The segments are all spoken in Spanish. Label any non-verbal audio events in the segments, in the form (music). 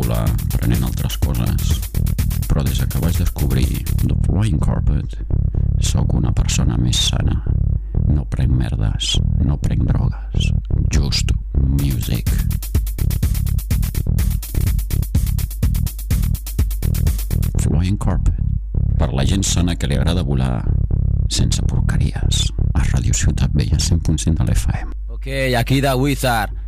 volar prenent altres coses, però des que vaig descobrir The Flying Carpet sóc una persona més sana. No prenc merdes, no prenc drogues, just music. Flying Carpet, per la gent sana que li agrada volar sense porqueries, a Radio Ciutat Vella 100.5 de l'FM. Ok, aquí da Wizard.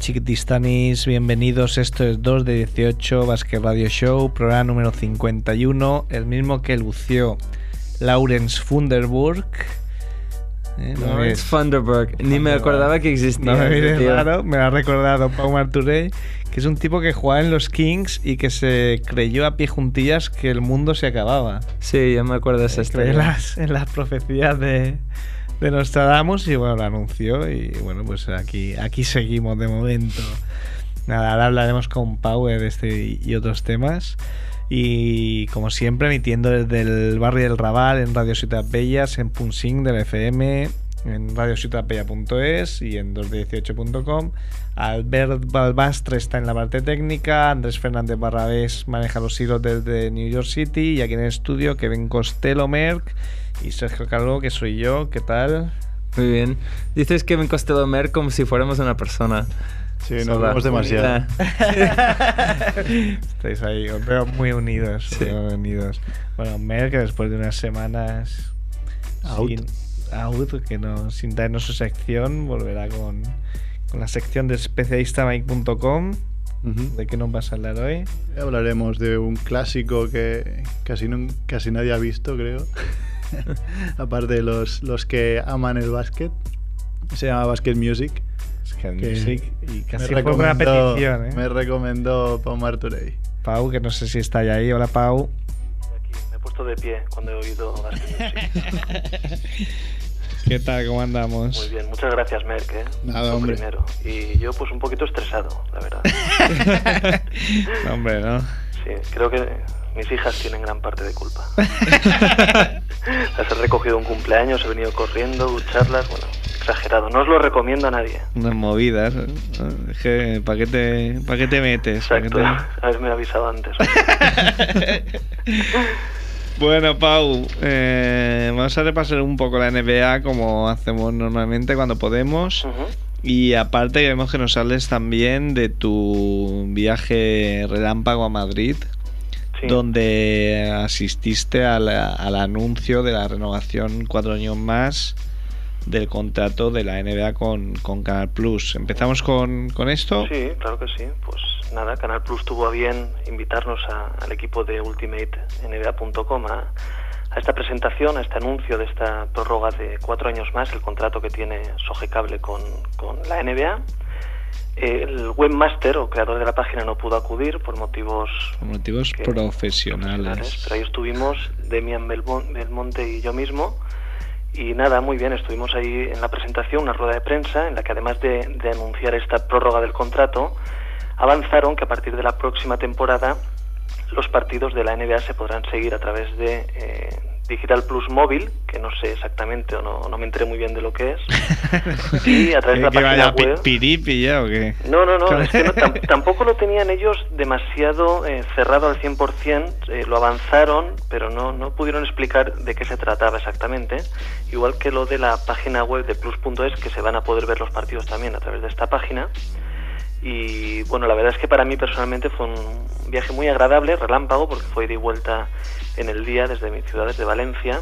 Chiquitistanis, bienvenidos. Esto es 2 de 18 Basque Radio Show, programa número 51, el mismo que lució Lawrence Funderburg. Eh, Lawrence Funderburg, ni me acordaba que existía. No me mires raro, me lo ha recordado Pau Marturey, que es un tipo que jugaba en los Kings y que se creyó a pie juntillas que el mundo se acababa. Sí, yo me acuerdo de esa historia. En las, en las profecías de, de Nostradamus y bueno, lo anunció y bueno, pues aquí, aquí seguimos de momento. Nada, ahora hablaremos con Pau de este y otros temas. Y como siempre, emitiendo desde el barrio del Raval en Radio Ciudad Bellas, en Punsing del FM, en radiociudadbella.es y en 218.com. Albert Balbastre está en la parte técnica, Andrés Fernández Barrabés maneja los hilos desde New York City y aquí en el estudio Kevin Costello Merck y Sergio Calvo, que soy yo. ¿Qué tal? Muy bien. Dices Kevin Costello Merck como si fuéramos una persona. Sí, nos vemos demasiado. (laughs) Estáis ahí, os veo muy unidos. Sí. Muy unidos. Bueno, Merck, después de unas semanas Out. sin, out, que no, sin darnos su sección, volverá con, con la sección de especialistamike.com. ¿De qué nos vas a hablar hoy? Hablaremos de un clásico que casi, nun- casi nadie ha visto, creo. (laughs) Aparte de los, los que aman el básquet. Se llama Basket Music. Que music y casi me fue una petición, ¿eh? Me recomendó Pau Marturey. Pau, que no sé si está ya ahí. Hola, Pau. Puesto de pie cuando he oído. (laughs) ¿Qué tal? ¿Cómo andamos? Muy bien, muchas gracias, Merck. ¿eh? Nada, hombre. primero. Y yo, pues, un poquito estresado, la verdad. (laughs) No, hombre, ¿no? Sí, creo que mis hijas tienen gran parte de culpa. (laughs) Las he recogido un cumpleaños, he venido corriendo, ducharlas, bueno, exagerado. No os lo recomiendo a nadie. Unas movidas. ¿eh? Es que, ¿para qué, te, ¿para qué te metes? ¿Para qué Exacto, te- haberme avisado antes. Bueno, Pau, eh, vamos a repasar un poco la NBA como hacemos normalmente cuando podemos. Y aparte queremos que nos hables también de tu viaje relámpago a Madrid, Sí. donde asististe al anuncio de la renovación cuatro años más del contrato de la NBA con, con Canal Plus. ¿Empezamos con, con esto? Sí, claro que sí. Pues nada, Canal Plus tuvo a bien invitarnos a- al equipo de UltimateNBA.com a, a esta presentación, a este anuncio de esta prórroga de cuatro años más, el contrato que tiene Sogecable con, con la NBA. El webmaster o creador de la página no pudo acudir por motivos Por motivos que- profesionales. pero ahí estuvimos Demian Belmon- Belmonte y yo mismo. Y nada, muy bien, estuvimos ahí en la presentación, una rueda de prensa, en la que además de, anunciar esta prórroga del contrato, avanzaron que a partir de la próxima temporada los partidos de la NBA se podrán seguir a través de eh, Digital Plus Móvil, que no sé exactamente o no, no me enteré muy bien de lo que es, (laughs) y a través de la ¿Que- que página web. piripi ya o qué? No, no, no, es que no, tam- (laughs) tampoco lo tenían ellos demasiado eh, cerrado al 100%, eh, lo avanzaron, pero no, no pudieron explicar de qué se trataba exactamente, igual que lo de la página web de plus.es, que se van a poder ver los partidos también a través de esta página. Y bueno, la verdad es que para mí personalmente fue un viaje muy agradable, relámpago, porque fue y vuelta en el día desde mi ciudad, desde Valencia.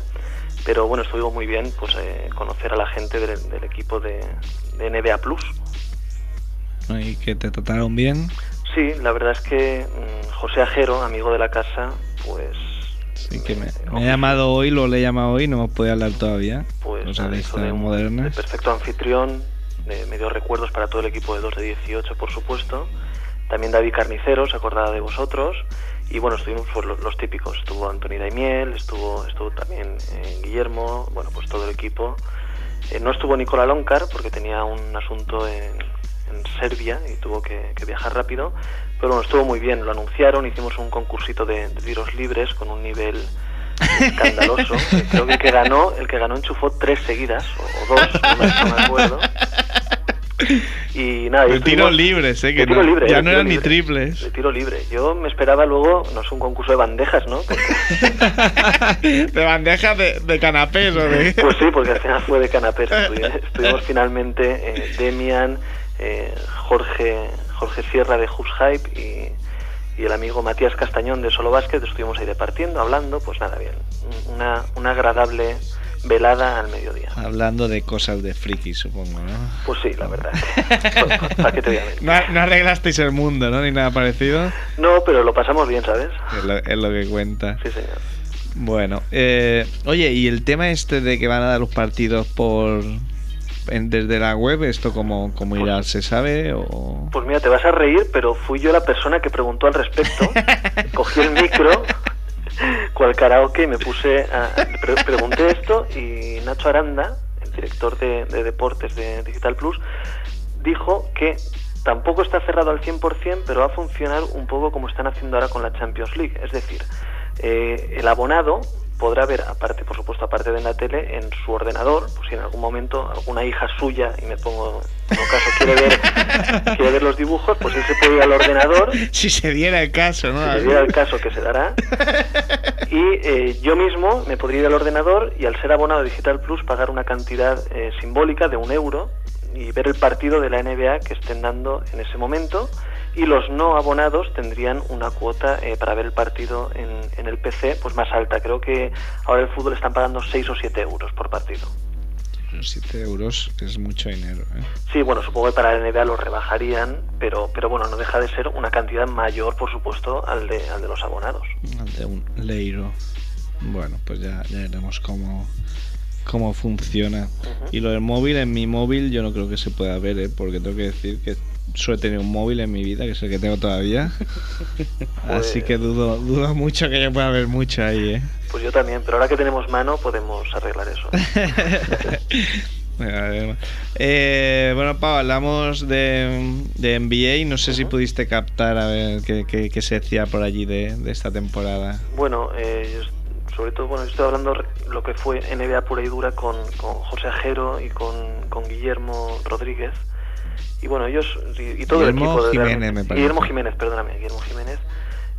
Pero bueno, estuvo muy bien pues eh, conocer a la gente del, del equipo de, de NBA Plus. ¿Y que te trataron bien? Sí, la verdad es que mm, José Ajero, amigo de la casa, pues... Sí, que me, me ha llamado hoy, lo le he llamado hoy, no hemos podido hablar todavía. Pues o sea, de un- de perfecto anfitrión, de- me dio recuerdos para todo el equipo de 2 de 18, por supuesto. También David Carnicero, se acordaba de vosotros. Y bueno, estuvimos pues, los, los típicos. Estuvo Antonio Daimiel, estuvo, estuvo también eh, Guillermo, bueno, pues todo el equipo. Eh, no estuvo Nicola Loncar porque tenía un asunto en, en Serbia y tuvo que, que viajar rápido. Pero bueno, estuvo muy bien, lo anunciaron, hicimos un concursito de, de tiros libres con un nivel escandaloso. (laughs) Creo que el que ganó, el que ganó enchufó tres seguidas, o, o dos, no me acuerdo. Y nada, De tiros libres, eh, de que tiro no- libre, ya no eran ni triples. De tiro libre. Yo me esperaba luego, no sé, un concurso de bandejas, ¿no? (laughs) Porque- de bandejas de, de canapés o de... Pues sí, porque al final fue de canapés. (laughs) Estuvi- Estuvimos finalmente eh, Demian, eh, Jorge, Jorge Sierra de Hoops Hype y, y el amigo Matías Castañón de Solo Basket. Estuvimos ahí departiendo, hablando, pues nada, bien. Una, una agradable velada al mediodía. Hablando de cosas de friki, supongo, ¿no? Pues sí, la verdad. ¿Para qué te voy a mentir? No, no arreglasteis el mundo, ¿no? Ni nada parecido. No, pero lo pasamos bien, ¿sabes? Es lo, es lo que cuenta. Sí, señor. Bueno, eh, oye, ¿y el tema este de que van a dar los partidos por en- desde la web, esto cómo, cómo irá? ¿Se sabe? O... Pues mira, te vas a reír, pero fui yo la persona que preguntó al respecto. (laughs) Cogí el micro, cual karaoke, me puse a... pre- pregunté esto y Nacho Aranda, el director de, de deportes de Digital Plus, dijo que tampoco está cerrado al 100%, pero va a funcionar un poco como están haciendo ahora con la Champions League. Es decir, eh, el abonado podrá ver, aparte, por supuesto, aparte de en la tele, en su ordenador, pues si en algún momento alguna hija suya, y me pongo, en caso, quiere ver, (laughs) quiere ver los dibujos, pues él se puede ir al ordenador, Si se diera el caso, ¿no? si se diera el caso que se dará, (laughs) y eh, yo mismo me podría ir al ordenador y al ser abonado a Digital Plus pagar una cantidad eh, simbólica de un euro y ver el partido de la NBA que estén dando en ese momento y los no abonados tendrían una cuota eh, para ver el partido en, en el PC pues más alta. Creo que ahora el fútbol están pagando 6 o 7 euros por partido. 7 euros es mucho dinero, ¿eh? Sí, bueno, supongo que para la NBA lo rebajarían, pero, pero bueno, no deja de ser una cantidad mayor, por supuesto, al de, al de los abonados. De un leiro. Bueno, pues ya, ya veremos cómo, cómo funciona. Y lo del móvil, en mi móvil yo no creo que se pueda ver, ¿eh? porque tengo que decir que solo he tenido un móvil en mi vida, que es el que tengo todavía. (laughs) Así que dudo, dudo mucho que yo pueda ver mucho ahí, ¿eh? Pues yo también, pero ahora que tenemos mano podemos arreglar eso. (laughs) Eh, bueno, Pau, hablamos de, de NBA. No sé si pudiste captar a ver qué, qué- qué se decía por allí de, de esta temporada. Bueno, eh, sobre todo, bueno, estoy hablando lo que fue NBA pura y dura con, con José Ajero y con, con Guillermo Rodríguez. Y bueno, ellos y, y todo Guillermo el equipo. de Jiménez, me parece. Guillermo Jiménez, perdóname, Guillermo Jiménez.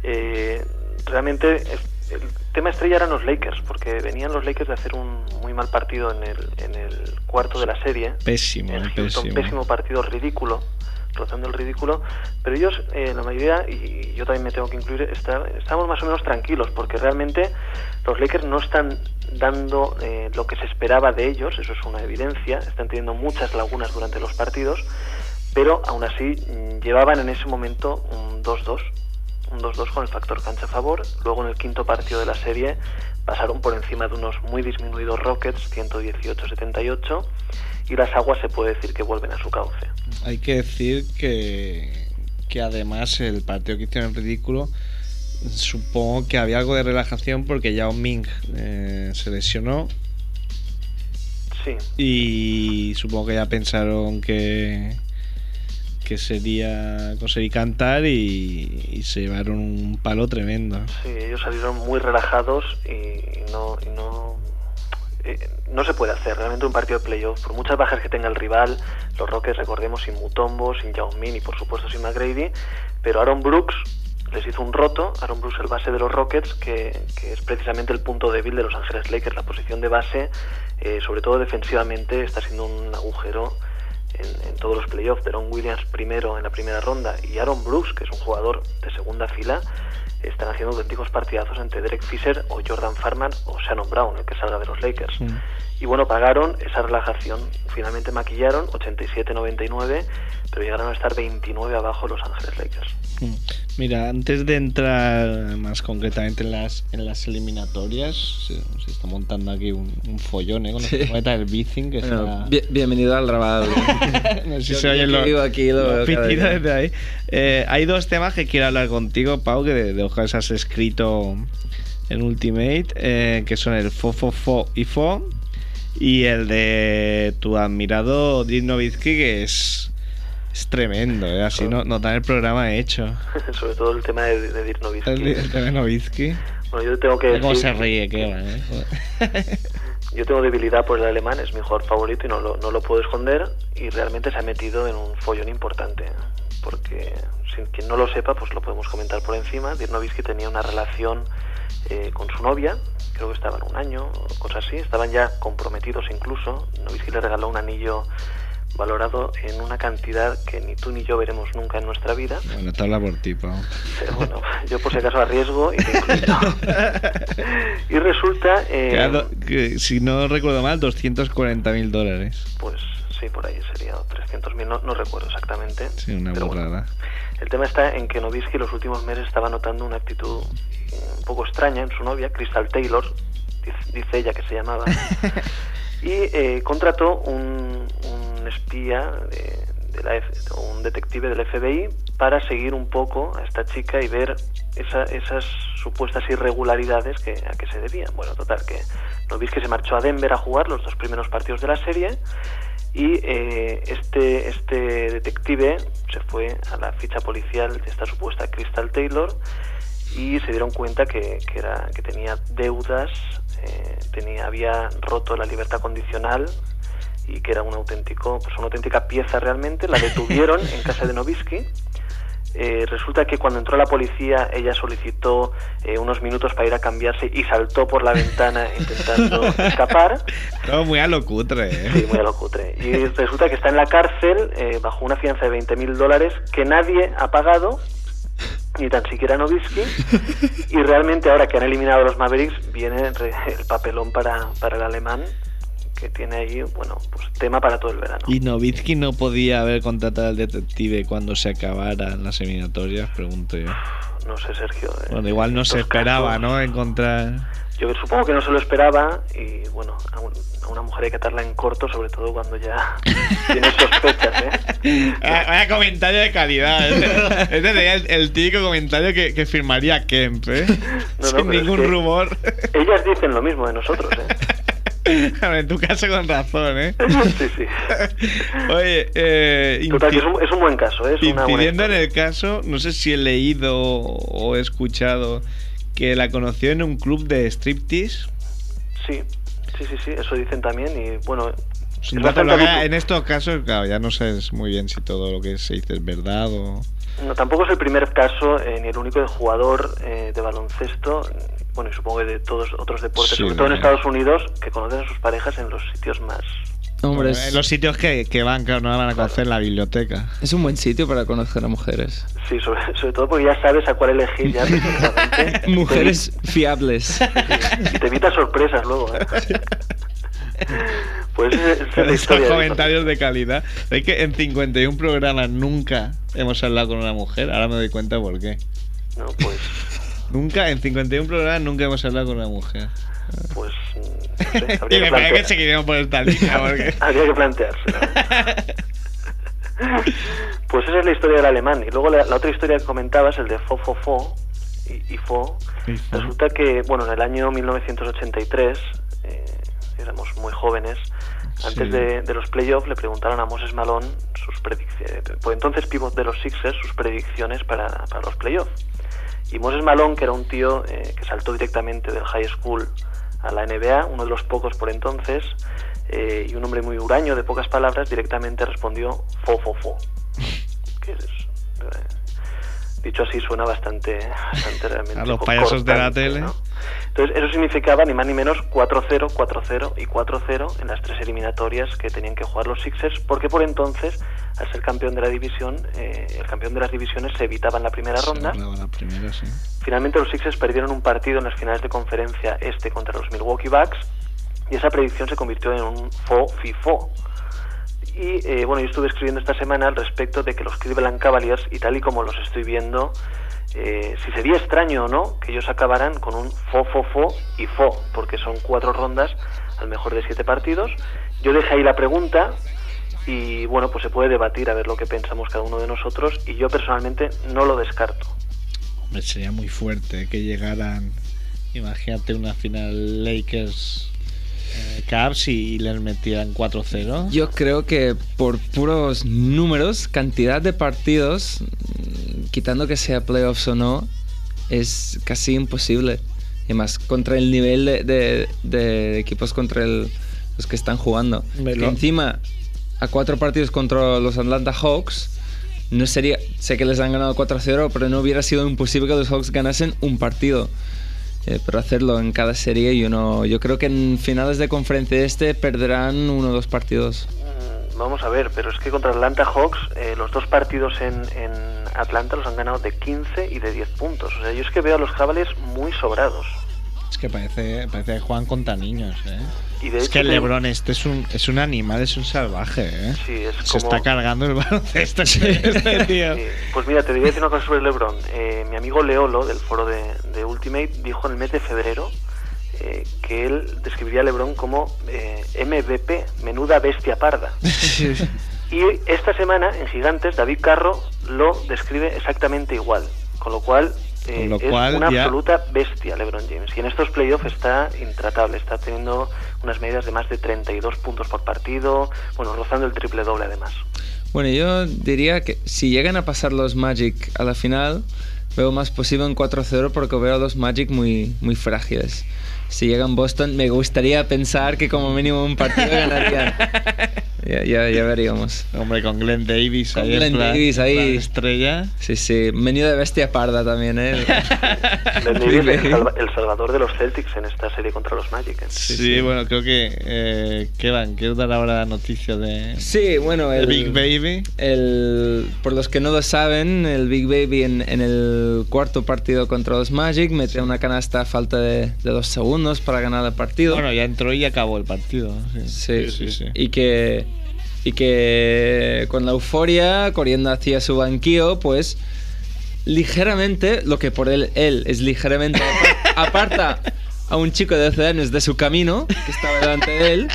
Eh, realmente el tema estrella eran los Lakers, porque venían los Lakers de hacer un muy mal partido en el, en el cuarto de la serie. Pésimo, en Houston, pésimo. pésimo partido, ridículo, rozando el ridículo, pero ellos, eh, la mayoría, y yo también me tengo que incluir, está, estamos más o menos tranquilos, porque realmente los Lakers no están dando eh, lo que se esperaba de ellos, eso es una evidencia, están teniendo muchas lagunas durante los partidos, pero aún así mm, llevaban en ese momento un 2-2, un 2-2 con el factor cancha a favor, luego en el quinto partido de la serie pasaron por encima de unos muy disminuidos Rockets, 118-78, y las aguas se puede decir que vuelven a su cauce. Hay que decir que, que además el partido que hicieron en ridículo, supongo que había algo de relajación porque Yao Ming eh, se lesionó. Sí, y supongo que ya pensaron que que sería conseguir cantar y, y se llevaron un palo tremendo. sí, ellos salieron muy relajados y no, y eh, no se puede hacer realmente un partido de playoff. Por muchas bajas que tenga el rival, los Rockets, recordemos, sin Mutombo, sin Yao Ming y por supuesto sin McGrady, pero Aaron Brooks les hizo un roto, Aaron Brooks el base de los Rockets, que, que es precisamente el punto débil de los Ángeles Lakers, la posición de base, eh, sobre todo defensivamente, está siendo un agujero en, en todos los playoffs. Deron Williams primero en la primera ronda y Aaron Brooks, que es un jugador de segunda fila, están haciendo auténticos partidazos entre Derek Fisher o Jordan Farman o Shannon Brown, el que salga de los Lakers. Y bueno, pagaron esa relajación. Finalmente maquillaron 87-99, pero llegaron a estar 29 abajo Los Ángeles Lakers. Mm. Mira, antes de entrar más concretamente en las, en las eliminatorias, se, está montando aquí un, follón ¿eh? con sí. el del Bicing. Que bienvenido al grabado. (laughs) no sé si se oyen los, aquí, lo desde ahí. Eh, hay dos temas que quiero hablar contigo, Pau, que de, de hojas has escrito en Ultimate, eh, que son el Fo, Fo, Fo y Fo, y el de tu admirado Dirk Nowitzki, que es tremendo, ¿eh? así no, no el programa hecho. (laughs) Sobre todo el tema de, de Dirk Nowitzki. El, tema de Nowitzki. Bueno, yo tengo que. ¿Cómo se ríe? Qué va, ¿eh? (laughs) yo tengo debilidad por el alemán, es mi jugador favorito y no lo, no lo puedo esconder. Y realmente se ha metido en un follón importante. Porque, sin quien no lo sepa, pues lo podemos comentar por encima. Dirk Nowitzki tenía una relación eh, con su novia, creo que estaban un año, cosas así, estaban ya comprometidos incluso. Novisky le regaló un anillo valorado en una cantidad que ni tú ni yo veremos nunca en nuestra vida. Bueno, te habla por ti, Pau. Pero bueno, yo por si acaso arriesgo y (laughs) y resulta... Eh, que, si no recuerdo mal, 240 mil dólares. Pues sí, por ahí sería 300 mil, no, recuerdo exactamente. Sí, una burrada. el tema está en que Novisky los últimos meses estaba notando una actitud un poco extraña en su novia, Crystal Taylor, dice ella que se llamaba, (laughs) y eh, contrató un, espía, de, la un detective del FBI, para seguir un poco a esta chica y ver esas supuestas irregularidades que, a que se debían. Bueno, total, que que se marchó a Denver a jugar los dos primeros partidos de la serie y eh, este, este detective se fue a la ficha policial de esta supuesta Crystal Taylor y se dieron cuenta que, que, era, que tenía deudas, eh, tenía, había roto la libertad condicional y que era un auténtico, pues una auténtica pieza realmente. La detuvieron en casa de Novisky. Eh, resulta que cuando entró la policía ella solicitó eh, unos minutos para ir a cambiarse y saltó por la ventana intentando (laughs) escapar. Todo muy a lo cutre. ¿eh? Sí, muy a lo cutre. Y resulta que está en la cárcel bajo una fianza de 20 mil dólares que nadie ha pagado ni tan siquiera Novisky. (laughs) y realmente ahora que han eliminado los Mavericks, viene el papelón para, para el alemán, que tiene ahí, bueno, pues tema para todo el verano. ¿Y Novisky no podía haber contratado al detective cuando se acabaran las eliminatorias? Pregunto yo. No sé, Sergio. Eh, bueno, igual no se esperaba, ¿no? Encontrar... Yo supongo que no se lo esperaba y, bueno, una mujer hay que atarla en corto, sobre todo cuando ya (laughs) tiene sospechas, ¿eh? Vaya comentario de calidad. Este sería el, típico comentario que, firmaría Kemp, ¿eh? (laughs) Sin ningún rumor. Ellas dicen lo mismo de nosotros, ¿eh? (laughs) en tu caso con razón, ¿eh? Sí, sí. Oye, eh, es, un, buen caso, ¿eh? Es incidiendo en el caso, no sé si he leído o he escuchado que la conoció en un club de striptease. Sí, Sí, sí, sí, eso dicen también y bueno... en estos casos, claro, ya no sé muy bien si todo lo que se dice es verdad o... No, tampoco es el primer caso eh, ni el único de jugador eh, de baloncesto, bueno, y supongo que de todos otros deportes, sobre todo en Estados Unidos, que conocen a sus parejas en los sitios más en los sitios que, que van, claro, no van a conocer la biblioteca. Es un buen sitio para conocer a mujeres. Sí, sobre, todo porque ya sabes a cuál elegir ya. (laughs) mujeres fiables. (laughs) Y te evitas sorpresas luego. ¿eh? (laughs) Pues es, comentarios de calidad. Es que en 51 programas nunca hemos hablado con una mujer. Ahora me doy cuenta por qué. No, pues. Nunca, en 51 programas nunca hemos hablado con una mujer. Pues. (laughs) y me parece que seguiremos por esta línea. (laughs) Porque... habría que plantearse. (laughs) pues esa es la historia del alemán. Y luego la, otra historia que comentabas, el de Fo Fo Fo y, Fo. Resulta que, bueno, en el año 1983, eh, éramos muy jóvenes. Antes de, de, los playoffs le preguntaron a Moses Malone sus predicciones, pues entonces pivot de los Sixers, sus predicciones para, para los playoffs. Y Moses Malone, que era un tío eh, que saltó directamente del high school a la NBA, uno de los pocos por entonces, eh, y un hombre muy huraño, de pocas palabras, directamente respondió fo, fo, fo. (laughs) Que es, eh, dicho así suena bastante, bastante (laughs) realmente. A los payasos de la tele. Entonces, eso significaba ni más ni menos 4-0, 4-0 y 4-0 en las tres eliminatorias que tenían que jugar los Sixers, porque por entonces, al ser campeón de la división, eh, el campeón de las divisiones se evitaba en la primera ronda. La primera, sí. Finalmente, los Sixers perdieron un partido en las finales de conferencia este contra los Milwaukee Bucks, y esa predicción se convirtió en un fo-fi-fo. Y eh, bueno, yo estuve escribiendo esta semana al respecto de que los Cleveland Cavaliers, y tal y como los estoy viendo, eh, si sería extraño o no que ellos acabaran con un fo, fo, fo y fo, porque son cuatro rondas al mejor de siete partidos. Yo dejé ahí la pregunta y bueno, pues se puede debatir a ver lo que pensamos cada uno de nosotros y yo personalmente no lo descarto. Hombre, sería muy fuerte que llegaran, imagínate una final Lakers eh, Cavs y les metieran 4-0. Yo creo que por puros números, cantidad de partidos, mm, quitando que sea playoffs o no, es casi imposible. Y más contra el nivel de, de- de equipos contra el- los que están jugando. Que encima, a cuatro partidos contra los Atlanta Hawks, no sería. Sé que les han ganado 4-0, pero no hubiera sido imposible que los Hawks ganasen un partido. Eh, pero hacerlo en cada serie, yo no. Yo creo que en finales de conferencia este perderán uno o dos partidos. Mm, Vamos a ver, pero es que contra Atlanta Hawks eh, los dos partidos en, Atlanta los han ganado de 15 y de 10 puntos. O sea, yo es que veo a los Cavaliers muy sobrados. Es que parece, parece que juegan contra niños, ¿eh? Y de Es hecho que te- LeBron este es un, es un animal, es un salvaje, ¿eh? Sí, es Se como... está cargando el baloncesto este tío. Sí, Pues mira, te voy a decir una cosa sobre LeBron. Eh, mi amigo Leolo, del foro de, de Ultimate, dijo en el mes de febrero eh, que él describiría a LeBron como eh, MVP, menuda bestia parda. (laughs) Y esta semana, en Gigantes, David Carro lo describe exactamente igual. Con lo cual, eh, Con lo es cual una ya- absoluta bestia LeBron James. Y en estos playoffs está intratable. Está teniendo unas medidas de más de 32 puntos por partido. Bueno, rozando el triple doble además. Bueno, yo diría que si llegan a pasar los Magic a la final, veo más posible en 4-0 porque veo a los Magic muy, muy frágiles. Si llegan Boston, me gustaría pensar que como mínimo un partido ganarían. (laughs) ya, ya, ya veríamos. Hombre, con Glenn Davis Con ahí. en Glenn plan- Davis ahí. estrella. Sí, sí. Menú de bestia parda también, ¿eh? (laughs) Ben Davis el, salva- el salvador de los Celtics en esta serie contra los Magic. ¿eh? Sí, bueno, creo que. Eh, ¿Qué van? ¿Quieres dar ahora la noticia de. Sí, bueno, el el, Big Baby? el- por los que no lo saben, el Big Baby en, en el cuarto partido contra los Magic mete una canasta a falta de, de dos segundos para ganar el partido. Bueno, ya entró y acabó el partido. Sí, Sí, Y que, y que con la euforia, corriendo hacia su banquillo, pues ligeramente, lo que por él, él es ligeramente apar- (laughs) aparta a un chico de 12 años de su camino, que estaba delante de él.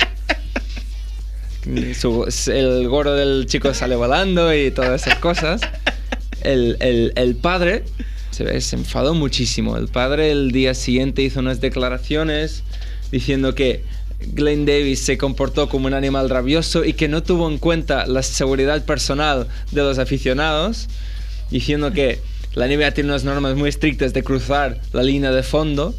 Su- el gorro del chico sale volando y todas esas cosas. El, el- el padre se, se enfadó muchísimo. El padre el día siguiente hizo unas declaraciones diciendo que Glenn Davis se comportó como un animal rabioso y que no tuvo en cuenta la seguridad personal de los aficionados, diciendo que la NBA tiene unas normas muy estrictas de cruzar la línea de fondo,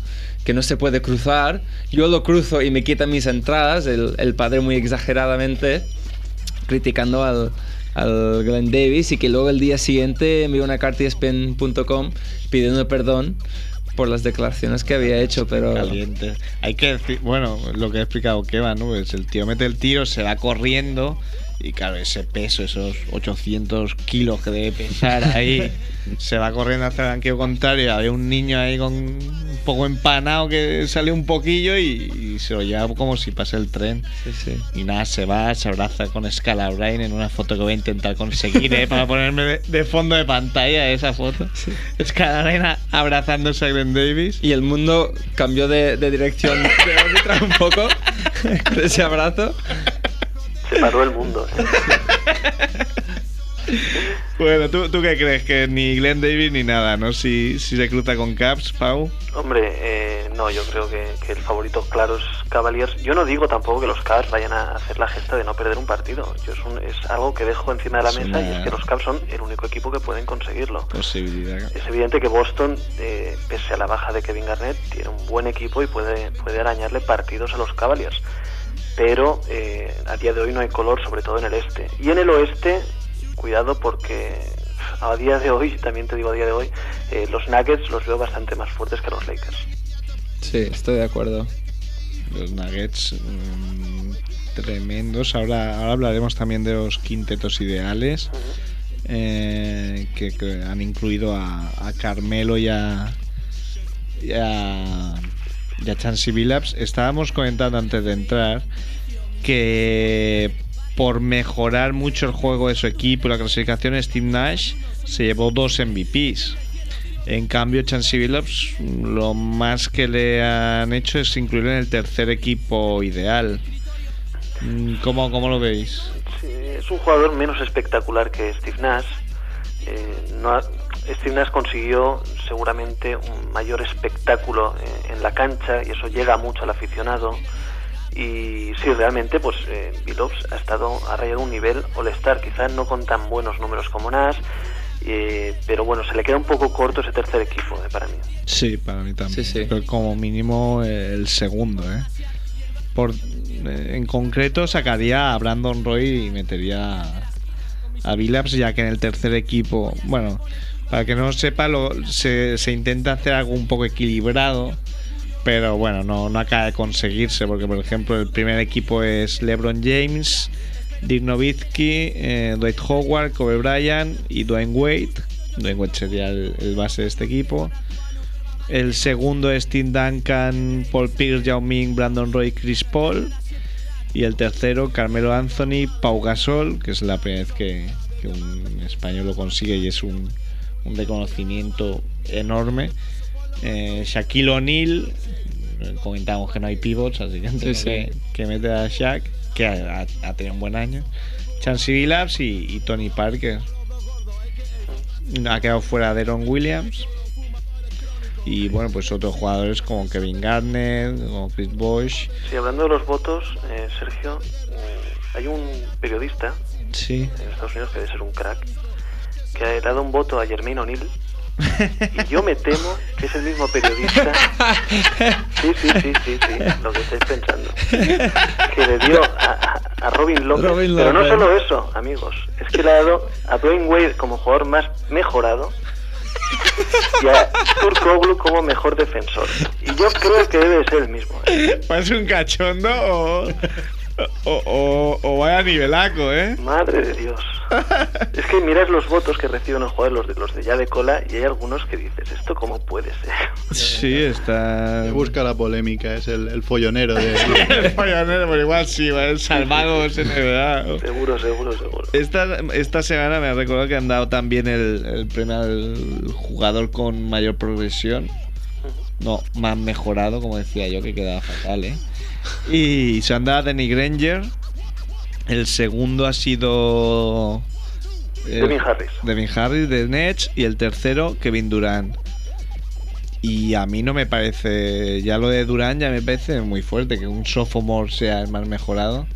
que no se puede cruzar. Yo lo cruzo y me quitan mis entradas, el, padre muy exageradamente criticando al, al Glenn Davis y que luego el día siguiente envió una carta a ESPN.com pidiendo perdón por las declaraciones que había hecho, pero... Caliente. Hay que decir, bueno, lo que ha explicado Keva, ¿no? Pues el tío mete el tiro, se va corriendo y claro, ese peso, esos 800 kilos que debe pesar ahí, (laughs) se va corriendo hacia el banquillo contrario. Había un niño ahí con un poco empanado que sale un poquillo y, y se lo lleva como si pase el tren. Sí, sí. Y nada, se va, se abraza con Scalabrine en una foto que voy a intentar conseguir, ¿eh? Para ponerme de, de fondo de pantalla esa foto. Scalabrine abrazándose a Glenn Davis. Y el mundo cambió de, de dirección (laughs) de órbita un poco con ese abrazo. Se paró el mundo. (laughs) Bueno, ¿tú, ¿tú qué crees? Que ni Glenn Davis ni nada, ¿no? Si, si se cruza con Caps, Pau. Hombre, eh, no, yo creo que, que el favorito claro es Cavaliers. Yo no digo tampoco que los Cavs vayan a hacer la gesta de no perder un partido. Yo es, un- es algo que dejo encima de la Es mesa y es que los Cavs son el único equipo que pueden conseguirlo. Posibilidad. Es evidente que Boston, eh, pese a la baja de Kevin Garnett, tiene un buen equipo y puede, puede arañarle partidos a los Cavaliers. Pero eh, a día de hoy no hay color, sobre todo en el este. Y en el oeste, cuidado porque a día de hoy, también te digo a día de hoy, eh, los Nuggets los veo bastante más fuertes que los Lakers. Sí, estoy de acuerdo. Los Nuggets mm, tremendos. Ahora, ahora hablaremos también de los quintetos ideales. eh, que, que han incluido a, a Carmelo y a, y a, y a Billups. Estábamos comentando antes de entrar que por mejorar mucho el juego de su equipo y la clasificación, Steve Nash se llevó dos MVPs. En cambio, Chansey Billups lo más que le han hecho es incluirlo en el tercer equipo ideal. Mm, ¿Cómo, cómo lo veis? Es un jugador menos espectacular que Steve Nash. Eh, no ha- Nash consiguió seguramente un mayor espectáculo eh, en la cancha y eso llega mucho al aficionado. Y sí, realmente, pues eh, Billups ha estado ha rayado un nivel All-Star, quizás no con tan buenos números como Nash, eh, pero bueno, se le queda un poco corto ese tercer equipo eh, para mí. Sí, para mí también. Sí, sí. Pero como mínimo eh, el segundo, ¿eh? Por, eh, en concreto sacaría a Brandon Roy y metería a, a Billups, ya que en el tercer equipo, bueno, para que no sepa, lo, se, se intenta hacer algo un poco equilibrado, pero bueno, no, no acaba de conseguirse, porque por ejemplo el primer equipo es LeBron James, Dirk Nowitzki, eh, Dwight Howard, Kobe Bryant y Dwayne Wade. Dwayne Wade sería el, el base de este equipo. El segundo es Tim Duncan, Paul Pierce, Yao Ming, Brandon Roy, Chris Paul. Y el tercero, Carmelo Anthony, Pau Gasol, que es la primera vez que, que un español lo consigue y es un, un reconocimiento enorme. Eh, Shaquille O'Neal, eh, comentamos que no hay pivots, así que, sí. que, que meter a Shaq, que ha, ha- ha tenido un buen año. Chansey Billups y, y Tony Parker. Ha quedado fuera Deron Williams. Y bueno, pues otros jugadores como Kevin Garnett, como Chris Bosh. Sí, hablando de los votos, eh, Sergio, eh, hay un periodista Sí. en Estados Unidos que debe ser un crack, que ha dado un voto a Jermaine O'Neal. Y yo me temo que es el mismo periodista. Sí, sí, sí, sí, sí, lo que estáis pensando. Que le dio a, a- Robin López. Robin Pero no solo eso, amigos. Es que le ha dado a Dwayne Wade como jugador más mejorado y a Turkoglu como mejor defensor. Y yo creo que debe ser el mismo. ¿eh? Parece un cachondo o, o, o, o vaya nivelaco, ¿eh? Madre de Dios. (laughs) Es que miras los votos que reciben los jugadores, los de, los de ya de cola, y hay algunos que dices, ¿esto cómo puede ser? Sí, está... Busca la polémica, es el, el follonero de... (laughs) El follonero, pero igual sí, va el salvados NBA. Seguro, seguro, seguro. Esta, esta semana me recuerdo que han dado también el, el premio al jugador con mayor progresión. No, más mejorado, como decía yo, que quedaba fatal, ¿eh? Y se han dado a Danny Granger. El segundo ha sido. eh, Devin Harris. Devin Harris de Nets. Y el tercero, Kevin Durant. Y a mí no me parece. Ya lo de Durant ya me parece muy fuerte que un sophomore sea el más mejorado.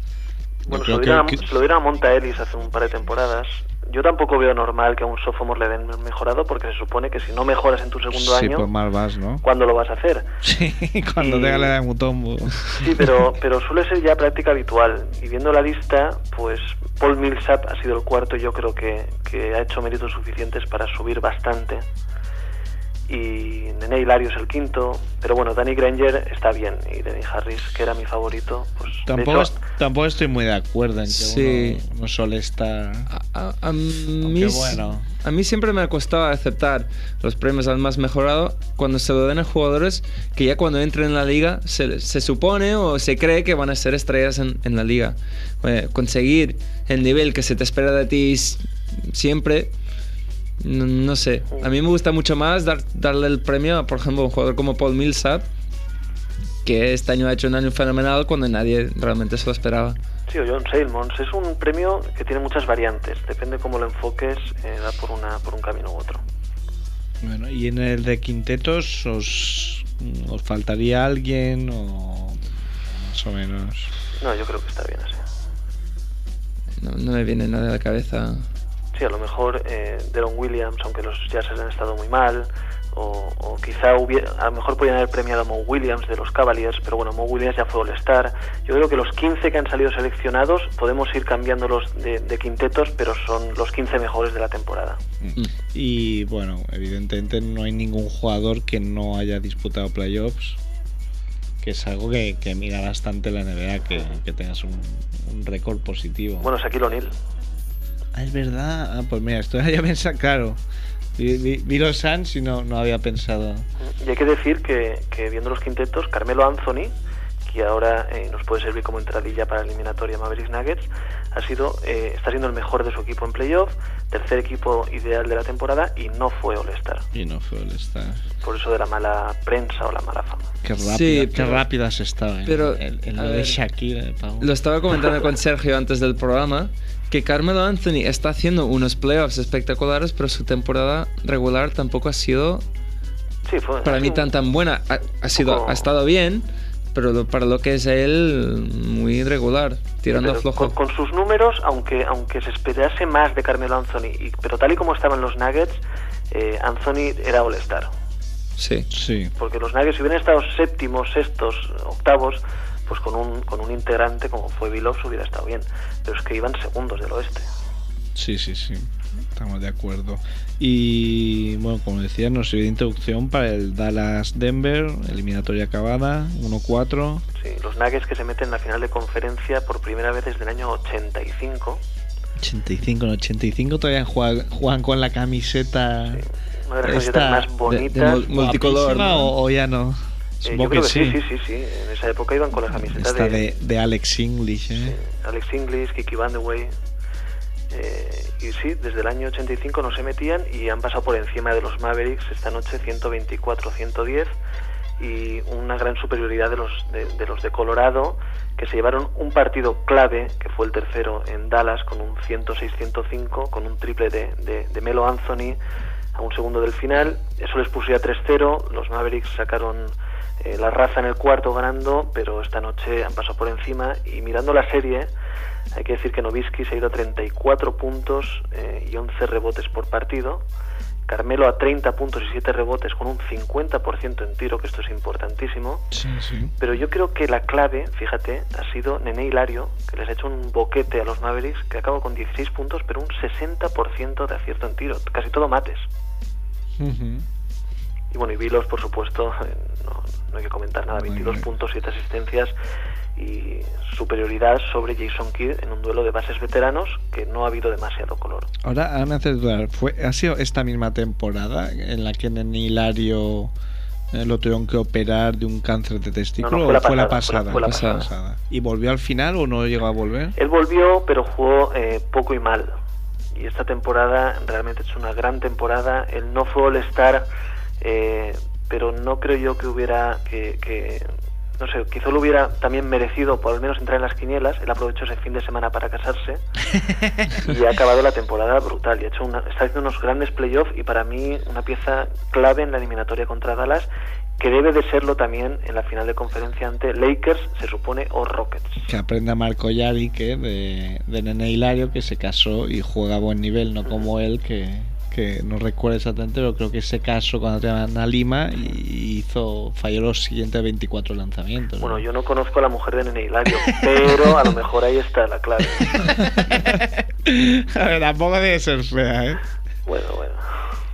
Bueno, se lo, que- dieron, a- que- se lo a Monta Ellis hace un par de temporadas. Yo tampoco veo normal que a un sophomore le den mejorado porque se supone que si no mejoras en tu segundo sí, año, pues más vas, ¿no? ¿cuándo lo vas a hacer? Sí, (laughs) cuando Y- la edad de Mutombo. Sí, pero, (laughs) pero suele ser ya práctica habitual. Y viendo la lista, pues Paul Millsap ha sido el cuarto. Yo creo que, que ha hecho méritos suficientes para subir bastante. Y Nene Hilario es el quinto. Pero bueno, Danny Granger está bien. Y Danny Harris, que era mi favorito, pues Tampoco, hecho, es- tampoco estoy muy de acuerdo en que Sí. uno no suele estar. A, a- a mí, bueno. a mí siempre me ha costado aceptar los premios al más mejorado cuando se lo dan a jugadores que ya cuando entren en la liga se, se supone o se cree que van a ser estrellas en, en la liga. Eh, conseguir el nivel que se te espera de ti siempre, no, no sé. A mí me gusta mucho más dar- darle el premio a, por ejemplo, un jugador como Paul Millsap, que este año ha hecho un año fenomenal cuando nadie realmente se lo esperaba. Sí, o John Salmons. Es un premio que tiene muchas variantes. Depende cómo lo enfoques, eh, da por, una, por un camino u otro. Bueno, y en el de quintetos, ¿os, os faltaría alguien o más o menos? No, yo creo que está bien así. No, no me viene nada a la cabeza. Sí, a lo mejor eh, Deron Williams, aunque los Jazzers han estado muy mal, o, o quizá hubiera, a lo mejor podrían haber premiado a Mo Williams de los Cavaliers, pero bueno, Mo Williams ya fue All-Star. Yo creo que los 15 que han salido seleccionados podemos ir cambiándolos de, de quintetos, pero son los 15 mejores de la temporada. Mm. Y bueno, evidentemente no hay ningún jugador que no haya disputado playoffs, que es algo que, que mira bastante la NBA, que, que tengas un, un récord positivo. Bueno, Shaquille O'Neal. Ah, es verdad. Ah, pues mira, esto (laughs) ya pensado, claro. Vi, vi- vi los Suns y no, no había pensado. Y hay que decir que, que viendo los quintetos, Carmelo Anthony, que ahora eh, nos puede servir como entradilla para la eliminatoria Mavericks Nuggets, ha sido, eh, está siendo el mejor de su equipo en playoff, tercer equipo ideal de la temporada y no fue All-Star. Y no fue el estar. Por eso de la mala prensa o la mala fama. Qué rápida, Sí, qué pero- rápida estado en, pero, en- en a lo de Shakira. Pau. Lo estaba comentando con Sergio antes del programa, que Carmelo Anthony está haciendo unos playoffs espectaculares, pero su temporada regular tampoco ha sido Sí, fue para mí tan tan buena. Ha, ha sido, poco- ha estado bien, pero lo- para lo que es él, muy irregular, tirando pero flojo. Con, con sus números, aunque aunque se esperase más de Carmelo Anthony, y- pero tal y como estaban los Nuggets, eh, Anthony era All-Star. Sí. Sí. Porque los Nuggets, si hubieran estado séptimos, sextos, octavos, pues con un, con un integrante como fue Billups hubiera estado bien. Pero es que iban segundos del oeste. Sí, sí, sí. Estamos de acuerdo. Y bueno, como decía, nos sirve de introducción para el Dallas-Denver, eliminatoria acabada, 1-4. Sí, los Nuggets que se meten en la final de conferencia por primera vez desde el año 85. 85 en 85 todavía juegan, juegan con la camiseta Una de las Esta camisetas más de- de bonitas. mul- multicolor, ¿no? o, o ya no. Eh, yo creo que sí. sí. sí, sí. En esa época iban con las camisetas Esta de, de, Alex English, ¿eh? Alex Inglis, Kiki Vandewey. Eh, y sí, desde el año 85 no se metían y han pasado por encima de los Mavericks esta noche 124-110 y una gran superioridad de los de, de los de Colorado que se llevaron un partido clave que fue el tercero en Dallas con un 106-105 con un triple de, de, de Melo Anthony a un segundo del final eso les puso ya 3-0 los Mavericks sacaron eh, la raza en el cuarto ganando pero esta noche han pasado por encima y mirando la serie hay que decir que Novisky se ha ido a 34 puntos eh, y 11 rebotes por partido. Carmelo a 30 puntos y 7 rebotes con un 50% en tiro, que esto es importantísimo. Sí, sí. Pero yo creo que la clave, fíjate, ha sido Nene Hilario, que les ha hecho un boquete a los Mavericks, que acabó con 16 puntos, pero un 60% de acierto en tiro, casi todo mates. Ujú. Y bueno, y Vilos, por supuesto, eh, no, no hay que comentar nada, Muy 22 bien. puntos, 7 asistencias y superioridad sobre Jason Kidd en un duelo de bases veteranos que no ha habido demasiado color. Ahora, ahora me hace dudar, ¿fue, ¿ha sido esta misma temporada en la que en Hilario eh, lo tuvieron que operar de un cáncer de testículo No, no, fue la o fue la pasada, pasada? fue la pasada. pasada. ¿Y volvió al final o no llegó a volver? Él volvió, pero jugó eh, poco y mal. Y esta temporada realmente es una gran temporada. Él no fue All-Star, eh, pero no creo yo que hubiera que, que- no sé, quizá lo hubiera también merecido por al menos entrar en las quinielas. Él aprovechó ese fin de semana para casarse (laughs) y ha acabado la temporada brutal. Y ha hecho una, está haciendo unos grandes playoffs y para mí una pieza clave en la eliminatoria contra Dallas que debe de serlo también en la final de conferencia ante Lakers, se supone, o Rockets. Que aprenda Marco Yarick eh, de, de Nene Hilario, que se casó y juega a buen nivel, no como él, que, que no recuerdo exactamente, pero creo que se casó cuando tenían a Lima y hizo, falló los siguientes 24 lanzamientos. ¿no? Bueno, yo no conozco a la mujer de Nene Hilario, pero a lo mejor ahí está la clave. (laughs) a ver, tampoco debe ser fea, ¿eh? Bueno, bueno.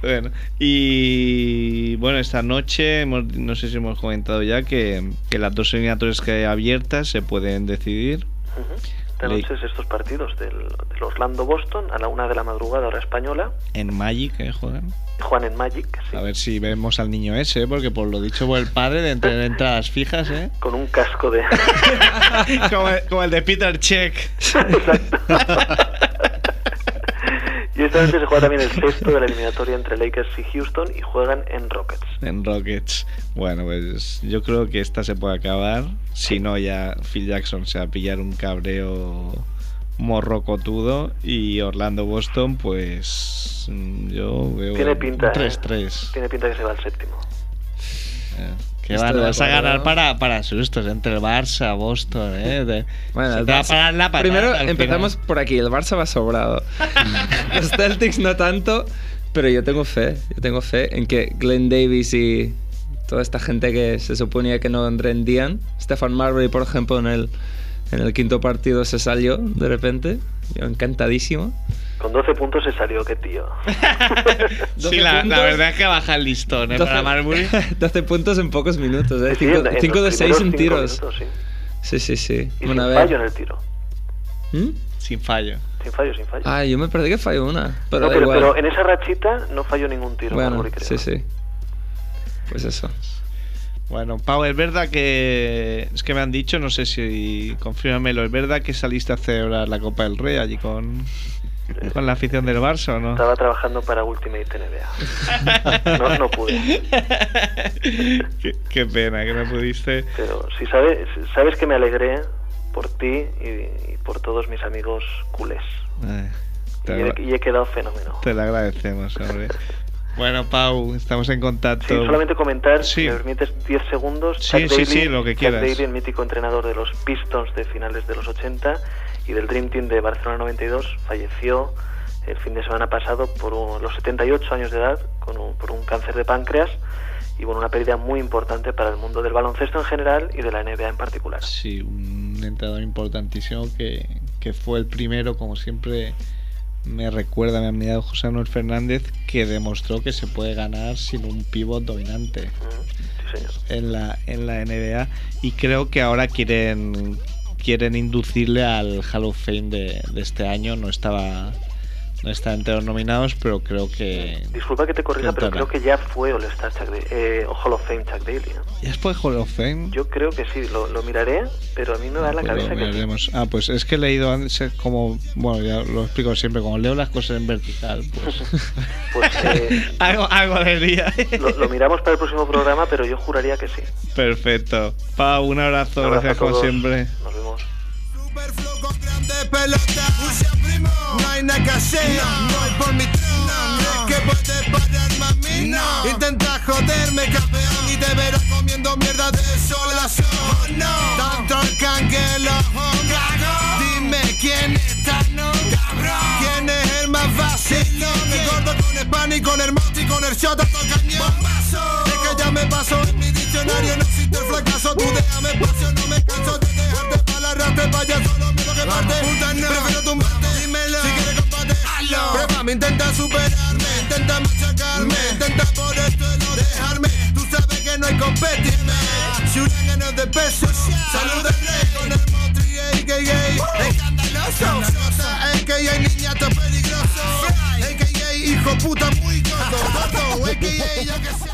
Bueno, y bueno, esta noche, hemos- no sé si hemos comentado ya que, que las dos eliminatorias que hay abiertas se pueden decidir. Ujú. Esta noche es estos partidos del, del Orlando-Boston a la una de la madrugada, hora española. En Magic, ¿eh, juegan? Juan en Magic, sí, A ver si vemos al niño ese, ¿eh? porque por lo dicho por el padre, de tener entradas fijas, ¿eh? con un casco de... (laughs) como, el, como el de Peter Check. (laughs) Exacto. (laughs) noche se juega también el sexto de la eliminatoria entre Lakers y Houston y juegan en Rockets. En Rockets. Bueno, pues yo creo que esta se puede acabar. Si no, ya Phil Jackson se va a pillar un cabreo morrocotudo. Y Orlando-Boston, pues mm, yo veo Tiene pinta, ¿eh? 3-3. Tiene pinta que se va al séptimo. Eh, que van, vas a ganar para, para sustos entre el Barça, Boston, ¿eh? De- Bueno, el te va a Barça- parar la patata Primero empezamos final. por aquí, el Barça va sobrado. (laughs) Los Celtics no tanto, pero yo tengo fe, yo tengo fe en que Glenn Davis y toda esta gente que se suponía que no rendían, Stefan Marbury por ejemplo en el, en el quinto partido se salió de repente, yo encantadísimo. Con 12 puntos se salió, qué tío. (laughs) Sí, la, verdad es que baja el listón, ¿eh? Para Marbury. (laughs) 12 puntos en pocos minutos, ¿eh? Sí, en- 5 en los de 6 primeros en tiros. minutos, sí. Sí, sí, sí. Y Bueno, a sin ver. fallo en el tiro. ¿Mm? Sin fallo. Sin fallo, sin fallo. Ah, yo me perdí que falló una. Pero no, da pero, igual. pero en esa rachita no falló ningún tiro. Bueno, Marbury, creo. sí, sí. Pues eso. Bueno, Pau, es verdad que. Es que me han dicho, no sé si. Confírmamelo, ¿es verdad que saliste a celebrar la Copa del Rey allí con. Con la afición del Barça o no? Estaba trabajando para Ultimate NBA. (laughs) No, no pude. qué, qué pena que no pudiste. Pero si sabes, sabes que me alegré por ti y, y por todos mis amigos culés. Ay, Y he, y he quedado fenómeno. te lo agradecemos, hombre. Bueno, Pau, estamos en contacto. Sí, solamente comentar, Sí. si me permites 10 segundos. Sí, Chuck sí, sí, lo que quieras. Daly, el mítico entrenador de los Pistons de finales de los 80 y del Dream Team de Barcelona 92, falleció el fin de semana pasado por un- los 78 años de edad con un- por un cáncer de páncreas y bueno, una pérdida muy importante para el mundo del baloncesto en general y de la NBA en particular. Sí, un entrenador importantísimo que, que fue el primero, como siempre me recuerda mi amigo José Manuel Fernández, que demostró que se puede ganar sin un pivot dominante Mm, Sí, señor. en la, en la NBA y creo que ahora quieren quieren inducirle al Hall of Fame de, de este año. No estaba está entre los nominados, pero creo que Disculpa que te corrija, pero creo que ya fue All-Star Chuck Daly, eh, Hall of Fame Chuck Daly. ¿no? ya fue Hall of Fame. Yo creo que sí, lo, lo miraré, pero a mí me da en la Pues cabeza que sí. Ah, pues es que he leído antes como, bueno, ya lo explico siempre, como leo las cosas en vertical, pues (laughs) Pues eh, algo, algo leería. lo, lo miramos para el próximo programa, pero yo juraría que sí. Perfecto. Pau, un abrazo, Un abrazo gracias como siempre. Nos vemos. Pelota. No hay nada que hacer. Voy por mi trono. ¿Crees que puedes pararme a mí? No. Intenta joderme, campeón. Y te verás comiendo mierda de sol. Oh, no. Tanto el can que lo cago. Dime quién está, no. Cabrón. ¿Quién es el más vacilón? El gordo con el pan y con el monte y con el shot hasta el cañón. Bombazo. Es que ya me pasó en mi diccionario. No existe el fracaso. Tú déjame espacio. No me canso de dejarte palabras. Vaya solo miedo que parte. Puta, no. Prefiero tumbarte. Dímelo. Hazlo. Pruébame, intenta superarme. Intenta machacarme. Intenta por esto no dejarme. Tú sabes que no hay competirme. Shooting en de peso. Salud al rey con el motri, a.k.a. Escandaloso. Es que hay niñato peligroso. A.k.a. hijo puta muy gordo. Gordo. A.k.a. yo que sé.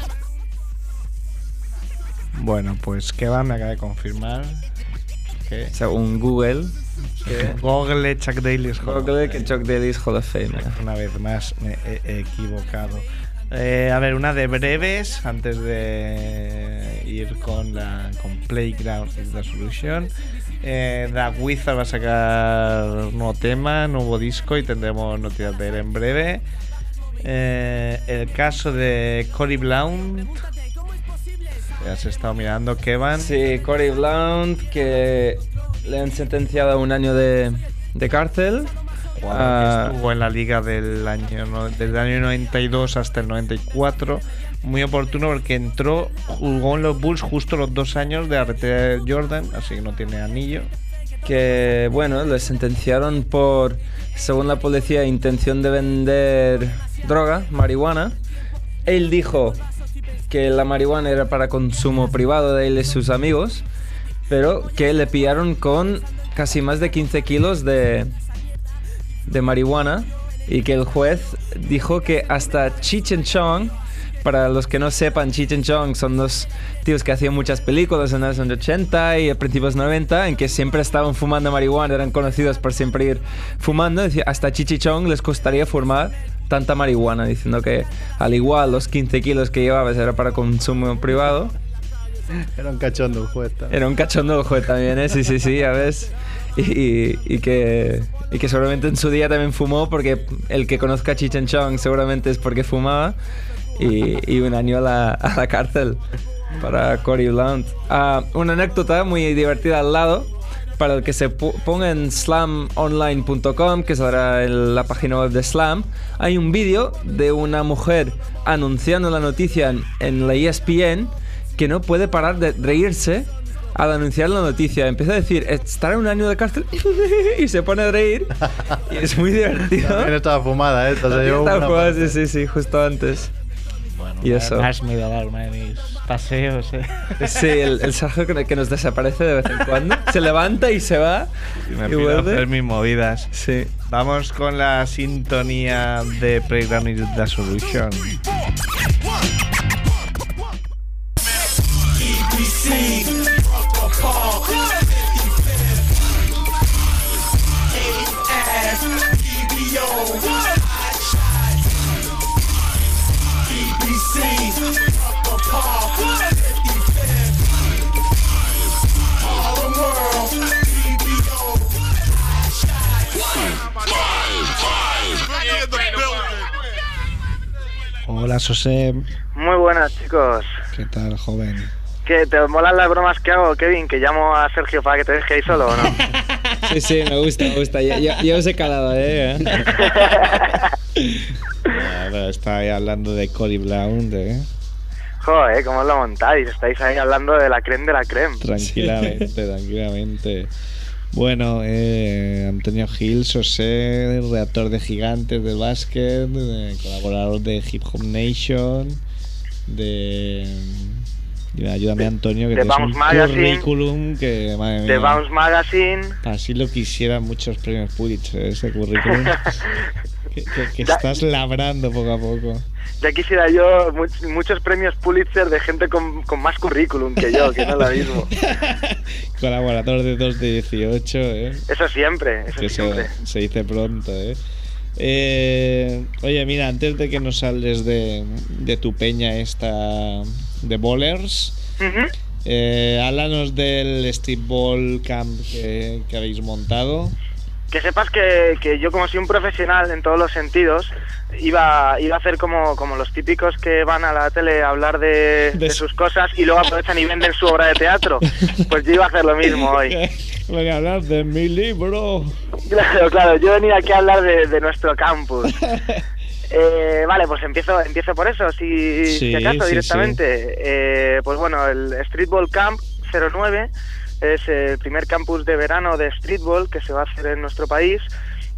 Bueno, pues que va, me acaba de confirmar que Según Google, que Google Chuck Daly es Hall of Google que Fame. Chuck Daly es Hall of Fame. Una vez más me he equivocado. Eh, a ver, una de breves antes de ir con la con Playground is the Solution. Eh, The Wizard va a sacar nuevo tema, nuevo disco y tendremos noticias de él en breve. Eh, el caso de Cory Blount. Ya se estado mirando, Kevin. Sí, Cory Blount, que le han sentenciado a un año de, de cárcel. Jugador Ah, estuvo en la liga del año no- desde el año 92 hasta el 94 muy oportuno porque entró jugó en los Bulls justo los dos años de la retirada de Jordan así que no tiene anillo que bueno, le sentenciaron por, según la policía, intención de vender droga, marihuana. Él dijo que la marihuana era para consumo privado de él y sus amigos, pero que le pillaron con casi más de 15 kilos de, de marihuana y que el juez dijo que hasta Cheech and Chong, para los que no sepan, Cheech and Chong son dos tíos que hacían muchas películas en los años 80 y a principios 90 en que siempre estaban fumando marihuana, eran conocidos por siempre ir fumando. Hasta y Chong les costaría fumar tanta marihuana, diciendo que al igual los 15 kilos que llevabas era para consumo privado. Era un cachondo el juez. también. Era un cachondo el juez también, ¿eh? Sí, sí, sí, ya ves. Y, y que, y que seguramente en su día también fumó, porque el que conozca a Cheech and Chong seguramente es porque fumaba. Y, y un año a la, a la cárcel para Cory Blount. Ah, una anécdota muy divertida al lado. Para el que se ponga en slamonline.com, que será en la página web de Slam, hay un vídeo de una mujer anunciando la noticia en, en la ESPN que no puede parar de reírse al anunciar la noticia. Empieza a decir, estará un año de cárcel (laughs) y se pone a reír. Y es muy (laughs) divertido. También estaba fumada, ¿eh? Entonces jugada, parte. sí, sí, sí, justo antes. Y eso. me has ido a dar uno de mis paseos eh. Sí, el, el (laughs) Sergio que, nos desaparece de vez en cuando. Se levanta y se va. y me y pido vuelve. hacer mis movidas Sí. vamos con la sintonía de Playground is the Solution Hola, José. Muy buenas, chicos. ¿Qué tal, joven? ¿Qué, ¿Te molan las bromas que hago, Kevin? ¿Que llamo a Sergio para que te deje ahí solo o no? (laughs) Sí, sí, me gusta, me gusta. Ya, ya- ya os he calado, ¿eh? (laughs) Pero está ahí hablando de Cory Brown, ¿eh? Joder, ¿cómo os lo montáis? Estáis ahí hablando de la creme de la creme. Tranquilamente, tranquilamente. Bueno, eh, Antonio Gil, José, redactor de Gigantes del Básquet, colaborador de Hip Hop Nation, de... y ayúdame Antonio, que tienes un Magazine. currículum que, madre mía, Bounce Magazine. así lo quisieran muchos premios Pulitzer, ese currículum. (laughs) que que- que Ya- estás labrando poco a poco. Ya quisiera yo much- muchos premios Pulitzer de gente con, con más currículum que yo, que no lo mismo. (laughs) Colaborador de 2 de 18, ¿eh? Eso siempre, eso que se, siempre. se dice pronto, ¿eh? Eh, Oye, mira, antes de que nos hables de, de tu peña esta de bowlers, eh, háblanos del streetball camp que, que habéis montado. Que sepas que, que yo como soy un profesional en todos los sentidos, iba, iba a hacer como, como los típicos que van a la tele a hablar de, (laughs) de sus cosas y luego aprovechan y venden su obra de teatro. (laughs) Pues yo iba a hacer lo mismo hoy. (laughs) Voy a hablar de mi libro. Claro, claro, yo venía aquí a hablar de, de nuestro campus. Eh, vale, pues empiezo, empiezo por eso, si, Sí, si acaso sí, directamente. Eh, pues bueno, el Streetball Camp 09 es el primer campus de verano de streetball que se va a hacer en nuestro país.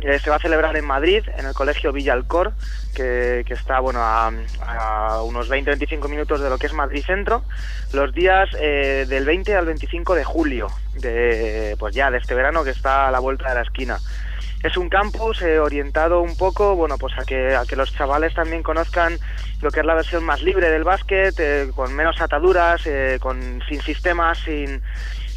Eh, se va a celebrar en Madrid, en el Colegio Villalcor, que, que está bueno a, a unos 20-25 minutos de lo que es Madrid Centro, los días eh, del 20 al 25 de julio, de, pues ya de este verano que está a la vuelta de la esquina. Es un campus eh, orientado un poco, bueno, pues a que, a que los chavales también conozcan lo que es la versión más libre del básquet, eh, con menos ataduras, eh, con, sin sistemas, sin,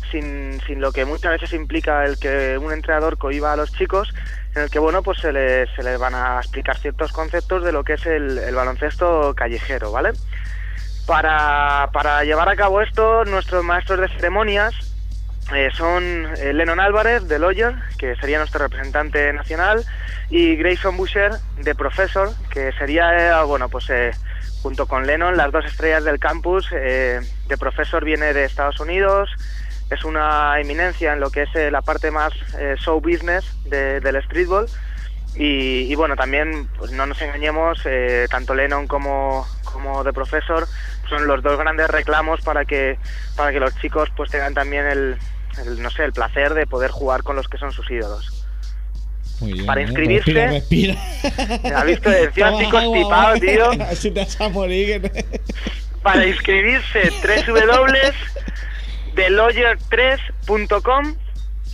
sin, sin lo que muchas veces implica el que un entrenador cohiba a los chicos, en el que, bueno, pues se les, se les van a explicar ciertos conceptos de lo que es el, el baloncesto callejero, ¿vale? Para, para llevar a cabo esto, nuestros maestros de ceremonias eh, son eh, Lennon Álvarez de Lawyer, que sería nuestro representante nacional, y Grayson Busher de Professor, que sería, eh, bueno, pues eh, junto con Lennon, las dos estrellas del campus. Eh, de Professor viene de Estados Unidos, es una eminencia en lo que es la parte más show business de- del streetball. Y, y bueno, también, pues no nos engañemos, eh, tanto Lennon como, como The Professor son los dos grandes reclamos para que, para que los chicos pues tengan también el, el, no sé, el placer de poder jugar con los que son sus ídolos. Muy bien, Para ¿eh? inscribirse- Respira, respira. ¿Has visto? Encima estoy constipado, tío. (laughs) Así te vas a morir. Para inscribirse, www.delawyer3.com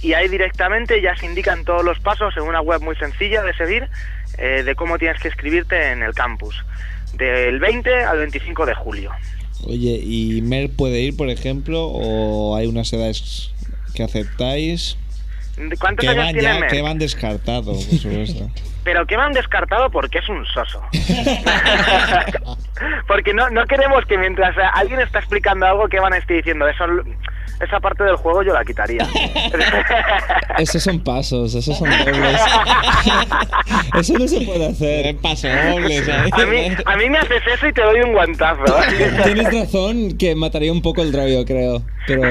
y ahí directamente ya se indican todos los pasos en una web muy sencilla de seguir eh, de cómo tienes que inscribirte en el campus. Del 20 al 25 de julio. Oye, ¿y Mer puede ir, por ejemplo? ¿O hay unas edades que aceptáis? ¿Cuántos Que años van tiene ya, que van descartado, por (laughs) supuesto. Pero que han descartado porque es un soso. (laughs) porque no, no queremos que mientras alguien está explicando algo que van a estar diciendo eso, esa parte del juego yo la quitaría. (laughs) Esos son pasos, esos son dobles. (laughs) Eso no se puede hacer. Paso dobles, ¿eh? a, mí, a mí me haces eso y te doy un guantazo. (laughs) Tienes razón que mataría un poco el rollo, creo. Pero.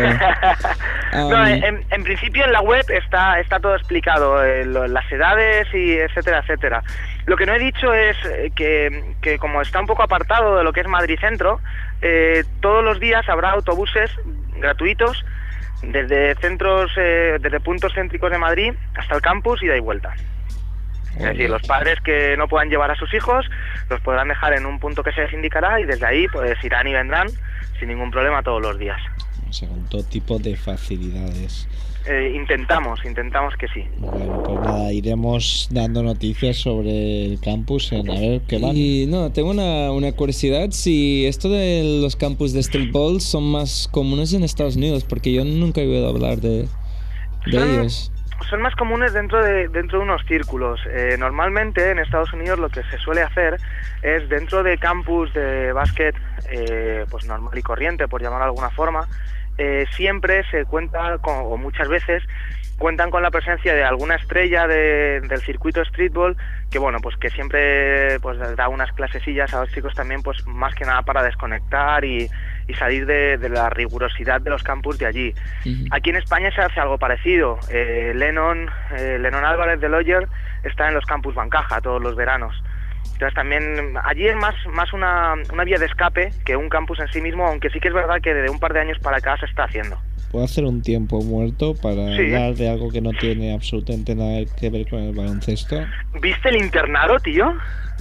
No, um, en, en principio en la web está, está todo explicado, eh, lo- las edades y etcétera, etcétera. Lo que no he dicho es eh, que, que como está un poco apartado de lo que es Madrid Centro, eh, todos los días habrá autobuses gratuitos desde centros, eh, desde puntos céntricos de Madrid hasta el campus y de ahí vuelta. Es decir, los padres que no puedan llevar a sus hijos los podrán dejar en un punto que se les indicará y desde ahí pues irán y vendrán sin ningún problema todos los días. O sea, con todo tipo de facilidades. Eh, intentamos, intentamos que sí. Bueno, pues nada, iremos dando noticias sobre el campus en a ver qué van. Y no, tengo una, una curiosidad si esto de los campus de streetball son más comunes en Estados Unidos, porque yo nunca he oído hablar de, de Son- ellos. Son más comunes dentro de, dentro de unos círculos. Eh, normalmente en Estados Unidos lo que se suele hacer es dentro de campus de básquet eh, pues normal y corriente, por llamarlo de alguna forma, eh, siempre se cuenta, con, o muchas veces, cuentan con la presencia de alguna estrella de- del circuito streetball que bueno pues que siempre pues da unas clasesillas a los chicos también pues más que nada para desconectar y, y salir de, de la rigurosidad de los campus de allí. Aquí en España se hace algo parecido. Eh, Lennon, eh, Lennon Álvarez de Lawyer está en los campus Bancaja todos los veranos. Entonces también allí es más, más una, una vía de escape que un campus en sí mismo, aunque sí que es verdad que desde un par de años para acá se está haciendo. ¿Puedo hacer un tiempo muerto para Sí. hablar de algo que no tiene absolutamente nada que ver con el baloncesto? ¿Viste el internado, tío?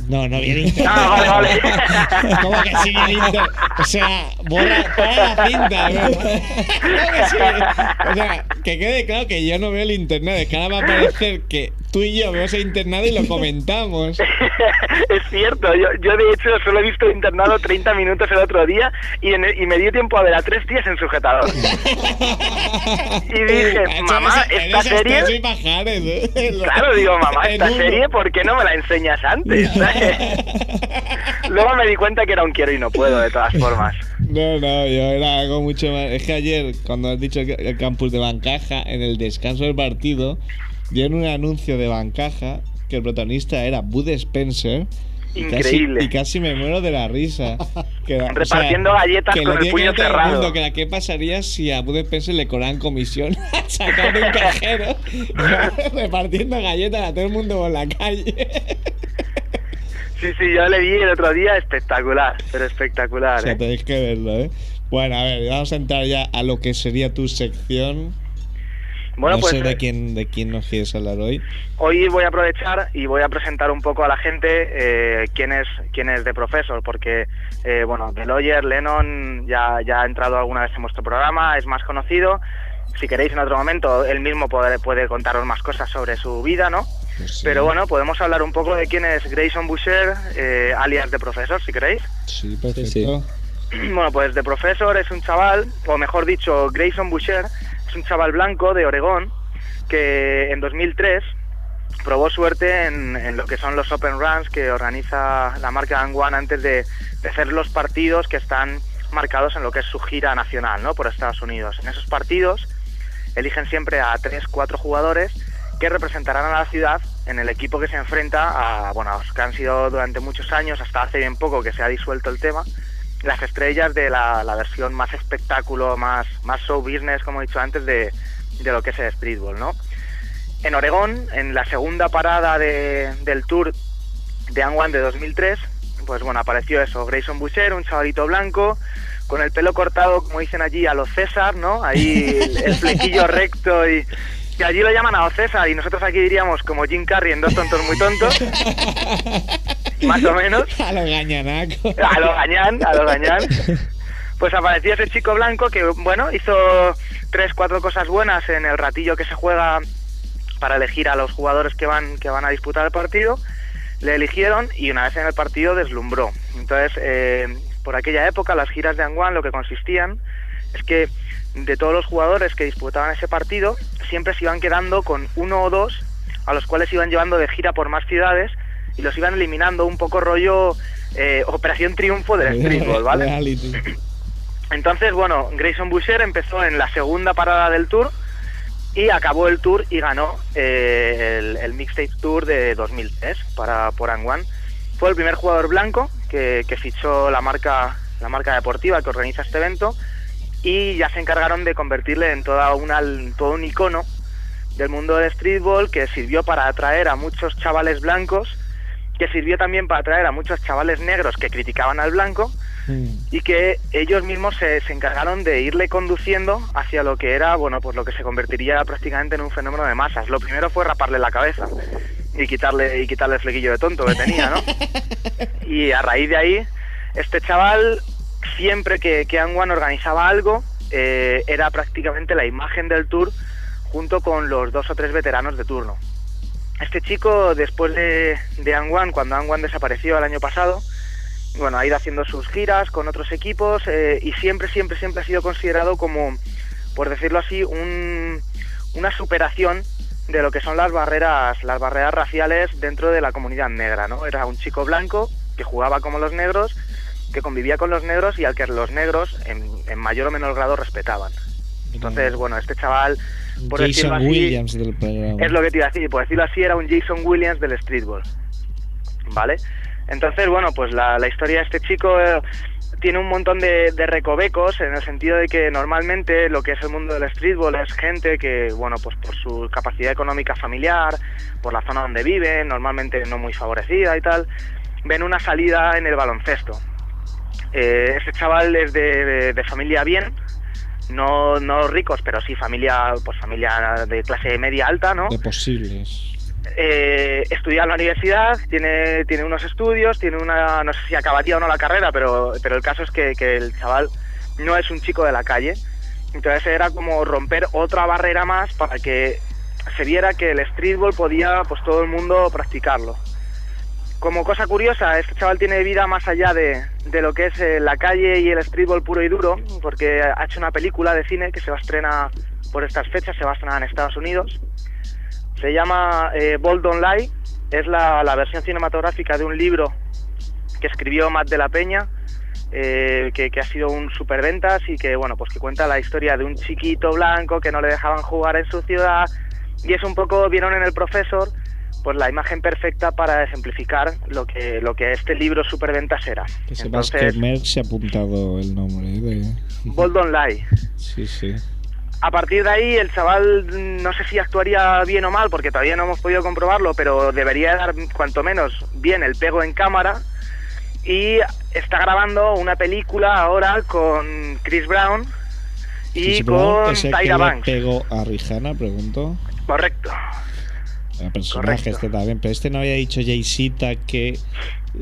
No, no viene (laughs) Inter. Ah, vale, vale. (laughs) ¿Cómo que sí viene Inter? O sea, borra, para la cinta, ¿no? ¿Cómo que sí? O sea, que quede claro que yo no veo el internado. Es que ahora va a parecer que tú y yo vemos el internado y lo comentamos. (laughs) es cierto, yo, yo de hecho solo he visto el internado 30 minutos el otro día y, en- y me dio tiempo a ver a tres tías en sujetador. Y dije, Macho, mamá, esta serie... ¿eh? Claro, digo, mamá, esta serie, ¿por qué no me la enseñas antes? (laughs) (laughs) Luego me di cuenta que era un quiero y no puedo, de todas formas. No, no, yo era algo mucho más. Es que ayer, cuando has dicho que el campus de Bancaja, en el descanso del partido, dieron un anuncio de Bancaja que el protagonista era Bud Spencer. Casi- Increíble. y casi me muero de la risa. (laughs) Que era- o sea, Repartiendo galletas que con el puño cerrado. mundo, que ¿Qué pasaría si a Bud Spencer le cobran comisión (laughs) de un cajero (laughs) repartiendo galletas a todo el mundo por la calle? Sí, sí, yo le vi el otro día espectacular, pero espectacular. O sea, ¿eh? tenéis que verlo, ¿eh? Bueno, a ver, vamos a entrar ya a lo que sería tu sección. Bueno, no pues sé de eh, quién, de quién nos quieres hablar hoy. hoy voy a aprovechar y voy a presentar un poco a la gente eh, quién, es, quién es de Professor, porque, eh, bueno, de Lawyer, Lennon ya, ya ha entrado alguna vez en vuestro programa, es más conocido. Si queréis en otro momento, él mismo puede, puede contaros más cosas sobre su vida, ¿no? Pues sí. Pero bueno, podemos hablar un poco de quién es Grayson Boucher, eh, alias de Professor, si queréis. Sí, perfecto. Sí, Bueno, pues de Professor es un chaval, o mejor dicho, Grayson Boucher, es un chaval blanco de Oregón que en 2003 probó suerte en, lo que son los Open Runs que organiza la marca One antes de, hacer los partidos que están marcados en lo que es su gira nacional, ¿no? Por Estados Unidos. En esos partidos eligen siempre a tres, cuatro jugadores que representarán a la ciudad en el equipo que se enfrenta a, bueno, que han sido durante muchos años, hasta hace bien poco que se ha disuelto el tema, las estrellas de la, la versión más espectáculo, más, más show business, como he dicho antes, de, de lo que es el streetball, ¿no? En Oregón, en la segunda parada de- del tour de One de 2003, pues bueno, apareció eso, Grayson Boucher, un chavalito blanco, con el pelo cortado, como dicen allí, a los César, ¿no? Ahí el, el flequillo (laughs) recto y... Que allí lo llaman a los César y nosotros aquí diríamos como Jim Carrey en Dos Tontos Muy Tontos, (laughs) más o menos. A lo gañanaco. A lo gañán, a lo gañán. Pues apareció ese chico blanco que, bueno, hizo tres, cuatro cosas buenas en el ratillo que se juega para elegir a los jugadores que van, que van a disputar el partido. Le eligieron y una vez en el partido deslumbró. Entonces, eh, por aquella época, las giras de Anguan lo que consistían es que de todos los jugadores que disputaban ese partido, siempre se iban quedando con uno o dos a los cuales iban llevando de gira por más ciudades y los iban eliminando un poco rollo eh, Operación Triunfo del streetball, ¿vale? Reality. Entonces, bueno, Grayson Boucher empezó en la segunda parada del tour y acabó el tour y ganó eh, el, el Mixtape Tour de 2003 para por One. Fue el primer jugador blanco que, que fichó la marca, la marca deportiva que organiza este evento y ya se encargaron de convertirle en toda una, en todo un icono del mundo del streetball que sirvió para atraer a muchos chavales blancos, que sirvió también para atraer a muchos chavales negros que criticaban al blanco y que ellos mismos se, se encargaron de irle conduciendo hacia lo que era, bueno, pues lo que se convertiría prácticamente en un fenómeno de masas. Lo primero fue raparle la cabeza y quitarle y quitarle el flequillo de tonto que tenía, ¿no? (laughs) Y a raíz de ahí, este chaval siempre que, que Anguan organizaba algo, eh, era prácticamente la imagen del tour junto con los dos o tres veteranos de turno. Este chico, después de, de cuando Angwan desapareció el año pasado, bueno, ha ido haciendo sus giras con otros equipos eh, y siempre, siempre, siempre ha sido considerado como, por decirlo así, un- una superación de lo que son las barreras, las barreras raciales dentro de la comunidad negra, ¿no? Era un chico blanco que jugaba como los negros, que convivía con los negros y al que los negros en, en mayor o menor grado respetaban. Entonces, bueno, este chaval, por decirlo Jason así, Williams del es lo que te iba a decir, por decirlo así, era un Jason Williams del streetball. ¿Vale? Entonces, bueno, pues la, la historia de este chico eh, tiene un montón de, de recovecos en el sentido de que normalmente lo que es el mundo del streetball es gente que, bueno, pues por su capacidad económica familiar, por la zona donde viven, normalmente no muy favorecida y tal, ven una salida en el baloncesto. Eh, este chaval es de, de- de familia bien, no, no ricos, pero sí familia, pues familia de clase media alta, ¿no? De posibles. Eh, estudia en la universidad, tiene, tiene unos estudios, tiene una, no sé si acabaría o no la carrera, pero, pero el caso es que, que el chaval no es un chico de la calle. Entonces era como romper otra barrera más para que se viera que el streetball podía pues todo el mundo practicarlo. Como cosa curiosa, este chaval tiene vida más allá de, de lo que es eh, la calle y el streetball puro y duro, porque ha hecho una película de cine que se va a estrenar por estas fechas, se va a estrenar en Estados Unidos. Se llama eh, Bold Don't Lie, es la, la versión cinematográfica de un libro que escribió Matt de la Peña, eh, que, que ha sido un superventas y que bueno pues que cuenta la historia de un chiquito blanco que no le dejaban jugar en su ciudad y es un poco vieron en el profesor pues la imagen perfecta para ejemplificar lo que lo que este libro superventas era. Que sepas que Merck se ha apuntado el nombre ¿eh? de... Bold Don't Lie. Sí, sí. A partir de ahí, el chaval mm, no sé si actuaría bien o mal, porque todavía no hemos podido comprobarlo, pero debería dar cuanto menos bien el pego en cámara. Y está grabando una película ahora con Chris Brown y con Tyra Banks. pegó a Rihanna, pregunto. Correcto. El personaje Correcto. este también. Pero este no había dicho Jaycita que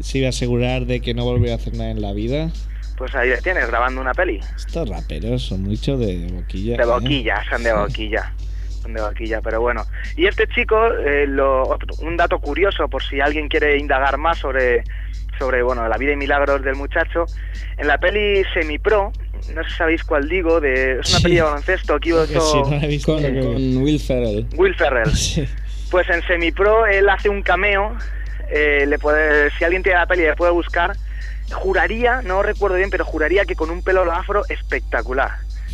se iba a asegurar de que no volviera a hacer nada en la vida. Pues ahí le tienes, grabando una peli. Estos raperos son mucho de boquilla. De ¿eh? boquilla, son de Sí. boquilla. Son de boquilla, pero bueno. Y este chico, eh, lo, otro- un dato curioso, por si alguien quiere indagar más sobre, sobre bueno, la vida y milagros del muchacho, en la peli Semi-Pro, no sé si sabéis cuál digo, de, es una Sí. peli de baloncesto que hizo Que si no Con, que- con Will Ferrell. Will Ferrell. (laughs) Sí. Pues en Semi-Pro él hace un cameo, eh, le puede, si alguien tiene la peli le puede buscar, juraría, no recuerdo bien, pero juraría que con un pelo afro espectacular.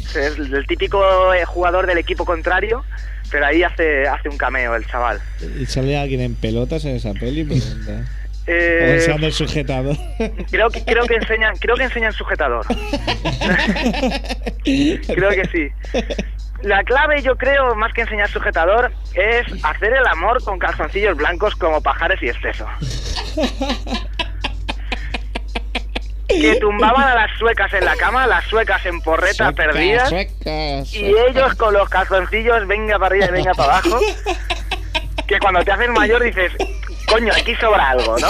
Es el típico eh, jugador del equipo contrario, pero ahí hace, hace un cameo el chaval. ¿Y sale alguien en pelotas en esa peli? (laughs) Pregunta. O Eh, el sujetador. (laughs) creo que creo que enseñan creo que enseñan sujetador. (laughs) creo que sí. La clave, yo creo, más que enseñar sujetador, es hacer el amor con calzoncillos blancos como pajares y exceso. Que tumbaban a las suecas en la cama, las suecas en porreta Suecas, perdidas, y ellos con los calzoncillos venga para arriba y venga para abajo. Que cuando te haces mayor dices, coño, aquí sobra algo, ¿no?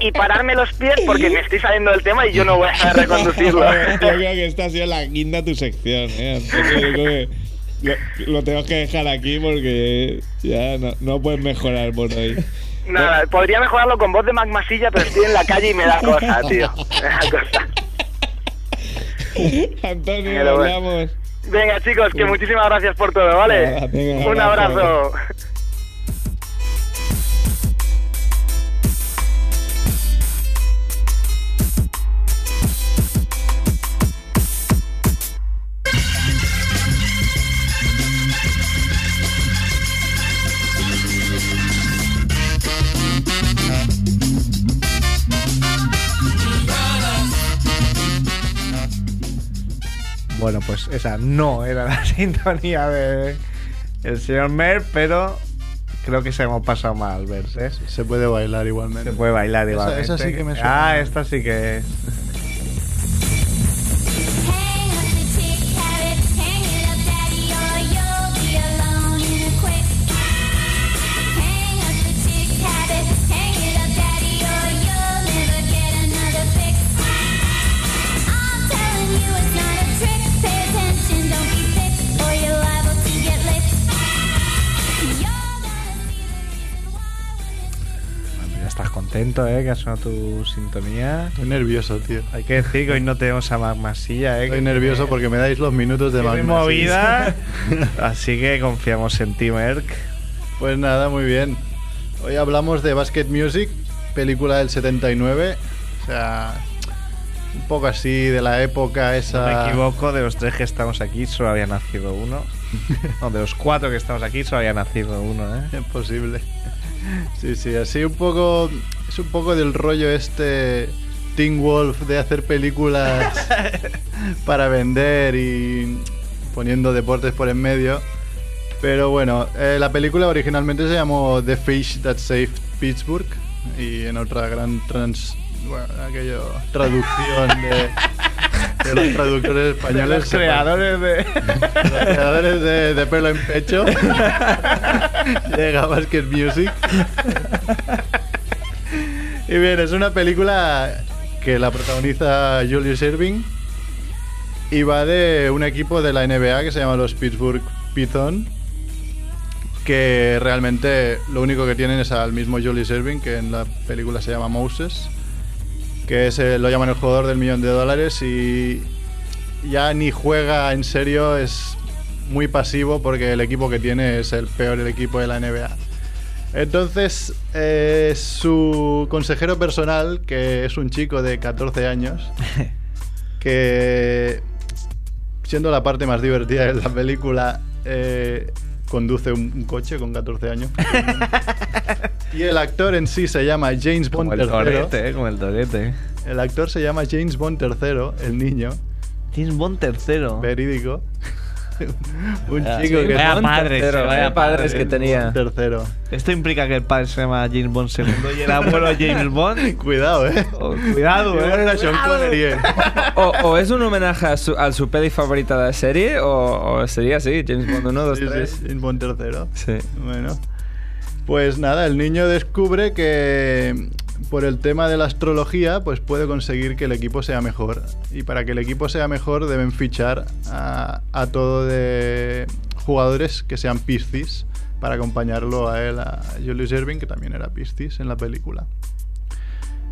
Y pararme los pies porque me estoy saliendo del tema y yo no voy a saber reconducirlo. (laughs) Yo creo que esta ha sido la guinda de tu sección, ¿eh? Que lo, lo tengo que dejar aquí porque ya no, no puedes mejorar por hoy. Nada, podría mejorarlo con voz de magmasilla, pero estoy en la calle y me da cosa, (laughs) tío. Me da cosa. Antonio, Pero bueno. Venga, chicos, que muchísimas gracias por todo, ¿vale? Venga, Un abrazo. abrazo. Pues esa no era la (laughs) sintonía de el señor Mer, pero creo que se hemos pasado mal, Vers, ¿eh? Se puede bailar igualmente. Se puede bailar Esa- igualmente. esa sí que me suena. Ah, esta sí que es. Eh, que ha sonado tu sintonía. Estoy nervioso, tío. Hay que decir que hoy no tenemos a Mac Masilla, eh. Estoy nervioso porque me dais los minutos de sí. movida. (laughs) (laughs) así que confiamos en ti, Merck. Pues nada, muy bien. Hoy hablamos de Basket Music, película del 79. O sea, un poco así de la época esa. no me equivoco, de los tres que estamos aquí solo había nacido uno. (laughs) No, de los cuatro que estamos aquí solo había nacido uno, ¿eh? Es posible. Sí, sí, así un poco. Es un poco del rollo este. Teen Wolf de hacer películas (laughs) para vender y poniendo deportes por en medio. Pero bueno, eh, la película originalmente se llamó The Fish That Saved Pittsburgh y en otra gran trans, bueno, aquello, traducción de, de los traductores españoles. Los se creadores de. los creadores de, de pelo en pecho. (laughs) Llega Basket Music. Y bien, es una película que la protagoniza Julius Irving y va de un equipo de la NBA que se llama los Pittsburgh Python que realmente lo único que tienen es al mismo Julius Irving que en la película se llama Moses que es, lo llaman el jugador del millón de dólares y ya ni juega en serio, es muy pasivo porque el equipo que tiene es el peor equipo de la NBA. Entonces, eh, su consejero personal, que es un chico de 14 años, (laughs) que siendo la parte más divertida de la película, eh, conduce un, un coche con 14 años. (laughs) y el actor en sí se llama James Bond Como el III. torete, eh, como el torete. El actor se llama James Bond III, el niño, James Bond tercero. verídico. (laughs) un Vaya, chico sí, que vaya padres, tercero, vaya padres padres. que tenía. tercero. Esto implica que el padre se llama James Bond segundo y el abuelo (laughs) James Bond. Cuidado, eh. Oh, cuidado, eh. era Sean. Connery, eh. O, o es un homenaje a su, a su peli favorita de la serie, o, o sería así, James Bond 1, 2, Sí, 3. sí, James Bond tercero. Sí. Bueno, pues nada, el niño descubre que por el tema de la astrología, pues puede conseguir que el equipo sea mejor. Y para que el equipo sea mejor deben fichar a, a todo de jugadores que sean Piscis para acompañarlo a él, a Julius Irving, que también era Piscis en la película.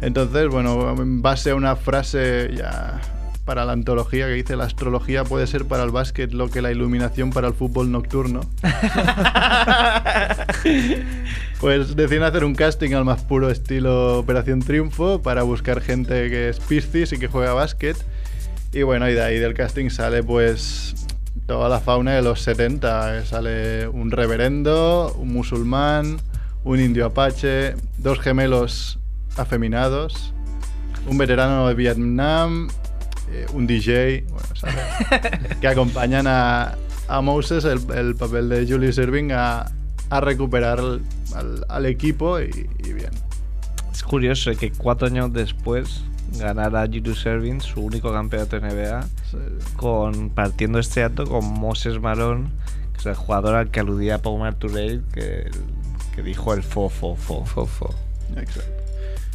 Entonces, bueno, en base a una frase ya para la antología que dice la astrología puede ser para el básquet lo que la iluminación para el fútbol nocturno. (laughs) Pues deciden hacer un casting al más puro estilo Operación Triunfo para buscar gente que es Piscis y que juega básquet. Y bueno, y de ahí del casting sale pues toda la fauna de los 70. Eh, Sale un reverendo, un musulmán, un indio apache, dos gemelos afeminados, un veterano de Vietnam, eh, un DJ, bueno, ¿sabes? (laughs) que acompañan a, a Moses, el, el papel de Julius Irving, a, a recuperar al, al- al equipo y, y bien. Es curioso que cuatro años después ganara Julius Erving su único campeonato NBA Sí. con, partiendo este acto con Moses Malone, que es el jugador al que aludía Paul Marturell, que, que dijo el fo, fo, fo. Fofo. Exacto.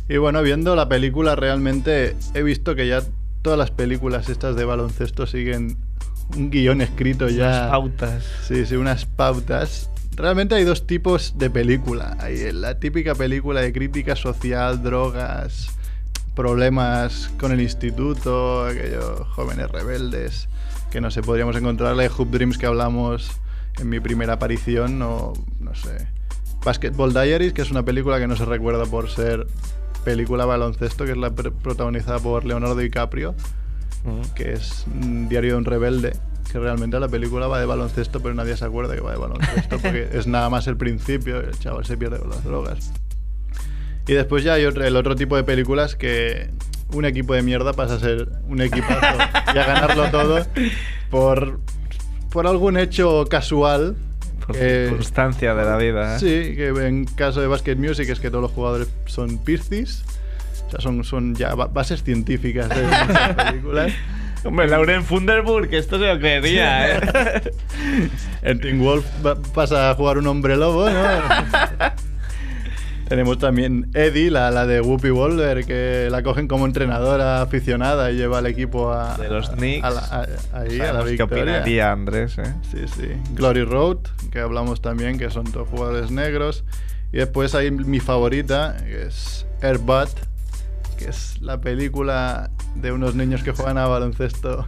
Y bueno, viendo la película realmente he visto que ya todas las películas estas de baloncesto siguen un guion escrito ya. Las pautas. Sí, sí, unas pautas. Realmente hay dos tipos de película. Hay la típica película de crítica social, drogas, problemas con el instituto, aquellos jóvenes rebeldes, que no sé, podríamos encontrarle Hoop Dreams que hablamos en mi primera aparición, o no sé. Basketball Diaries, que es una película que no se recuerda por ser película baloncesto, que es la pr- protagonizada por Leonardo DiCaprio Mm. que es un diario de un rebelde, que realmente la película va de baloncesto, pero nadie se acuerda que va de baloncesto, (laughs) porque es nada más el principio, el chaval se pierde con las drogas. Y después ya hay otro- el otro tipo de películas que un equipo de mierda pasa a ser un equipazo y a ganarlo (laughs) todo por, por algún hecho casual. Por circunstancia de la vida. ¿eh? Sí, que en caso de Basket Music es que todos los jugadores son Piscis. O sea, son, son ya ba- bases científicas de (laughs) muchas películas. Hombre, Lauren Funderburg, que esto se lo creería, ¿eh? En Teen Wolf pasa a jugar un hombre lobo, ¿no? Tenemos también Eddie, la, la de Whoopi Wolver, que la cogen como entrenadora aficionada y lleva al equipo a, De los Knicks. a la, a- ahí, a la Sabemos ¿Qué victoria. opinaría Andrés, eh? Sí, sí. Glory Road, que hablamos también, que son todos jugadores negros. Y después hay mi favorita, que es Airbutt, que es la película de unos niños que juegan a baloncesto.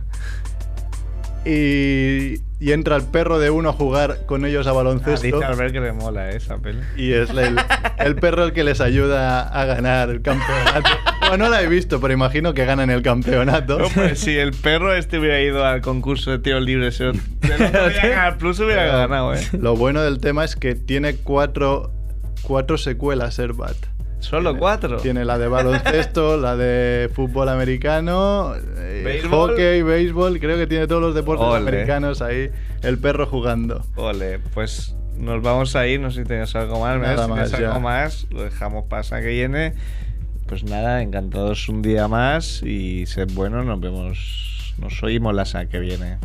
Y, y entra el perro de uno a jugar con ellos a Ah, baloncesto. dice Albert que le mola esa peli. Y es el, el perro el que les ayuda a ganar el campeonato. Bueno, no la he visto, pero imagino que ganan el campeonato. No, pues si el perro este hubiera ido al concurso de tiros libres en Canal Plus hubiera Pero ganado, ¿eh? Lo bueno del tema es que tiene cuatro, cuatro secuelas Airbat. Solo cuatro. Tiene la de baloncesto, (laughs) la de fútbol americano, eh, ¿Béisbol? hockey, béisbol, creo que tiene todos los deportes Ole. americanos ahí, el perro jugando. Ole, pues nos vamos a ir, no sé si tienes algo más, Nada si más, tienes algo más, lo dejamos semana que viene. Pues nada, encantados un día más y sed buenos, nos vemos, nos oímos la semana que viene.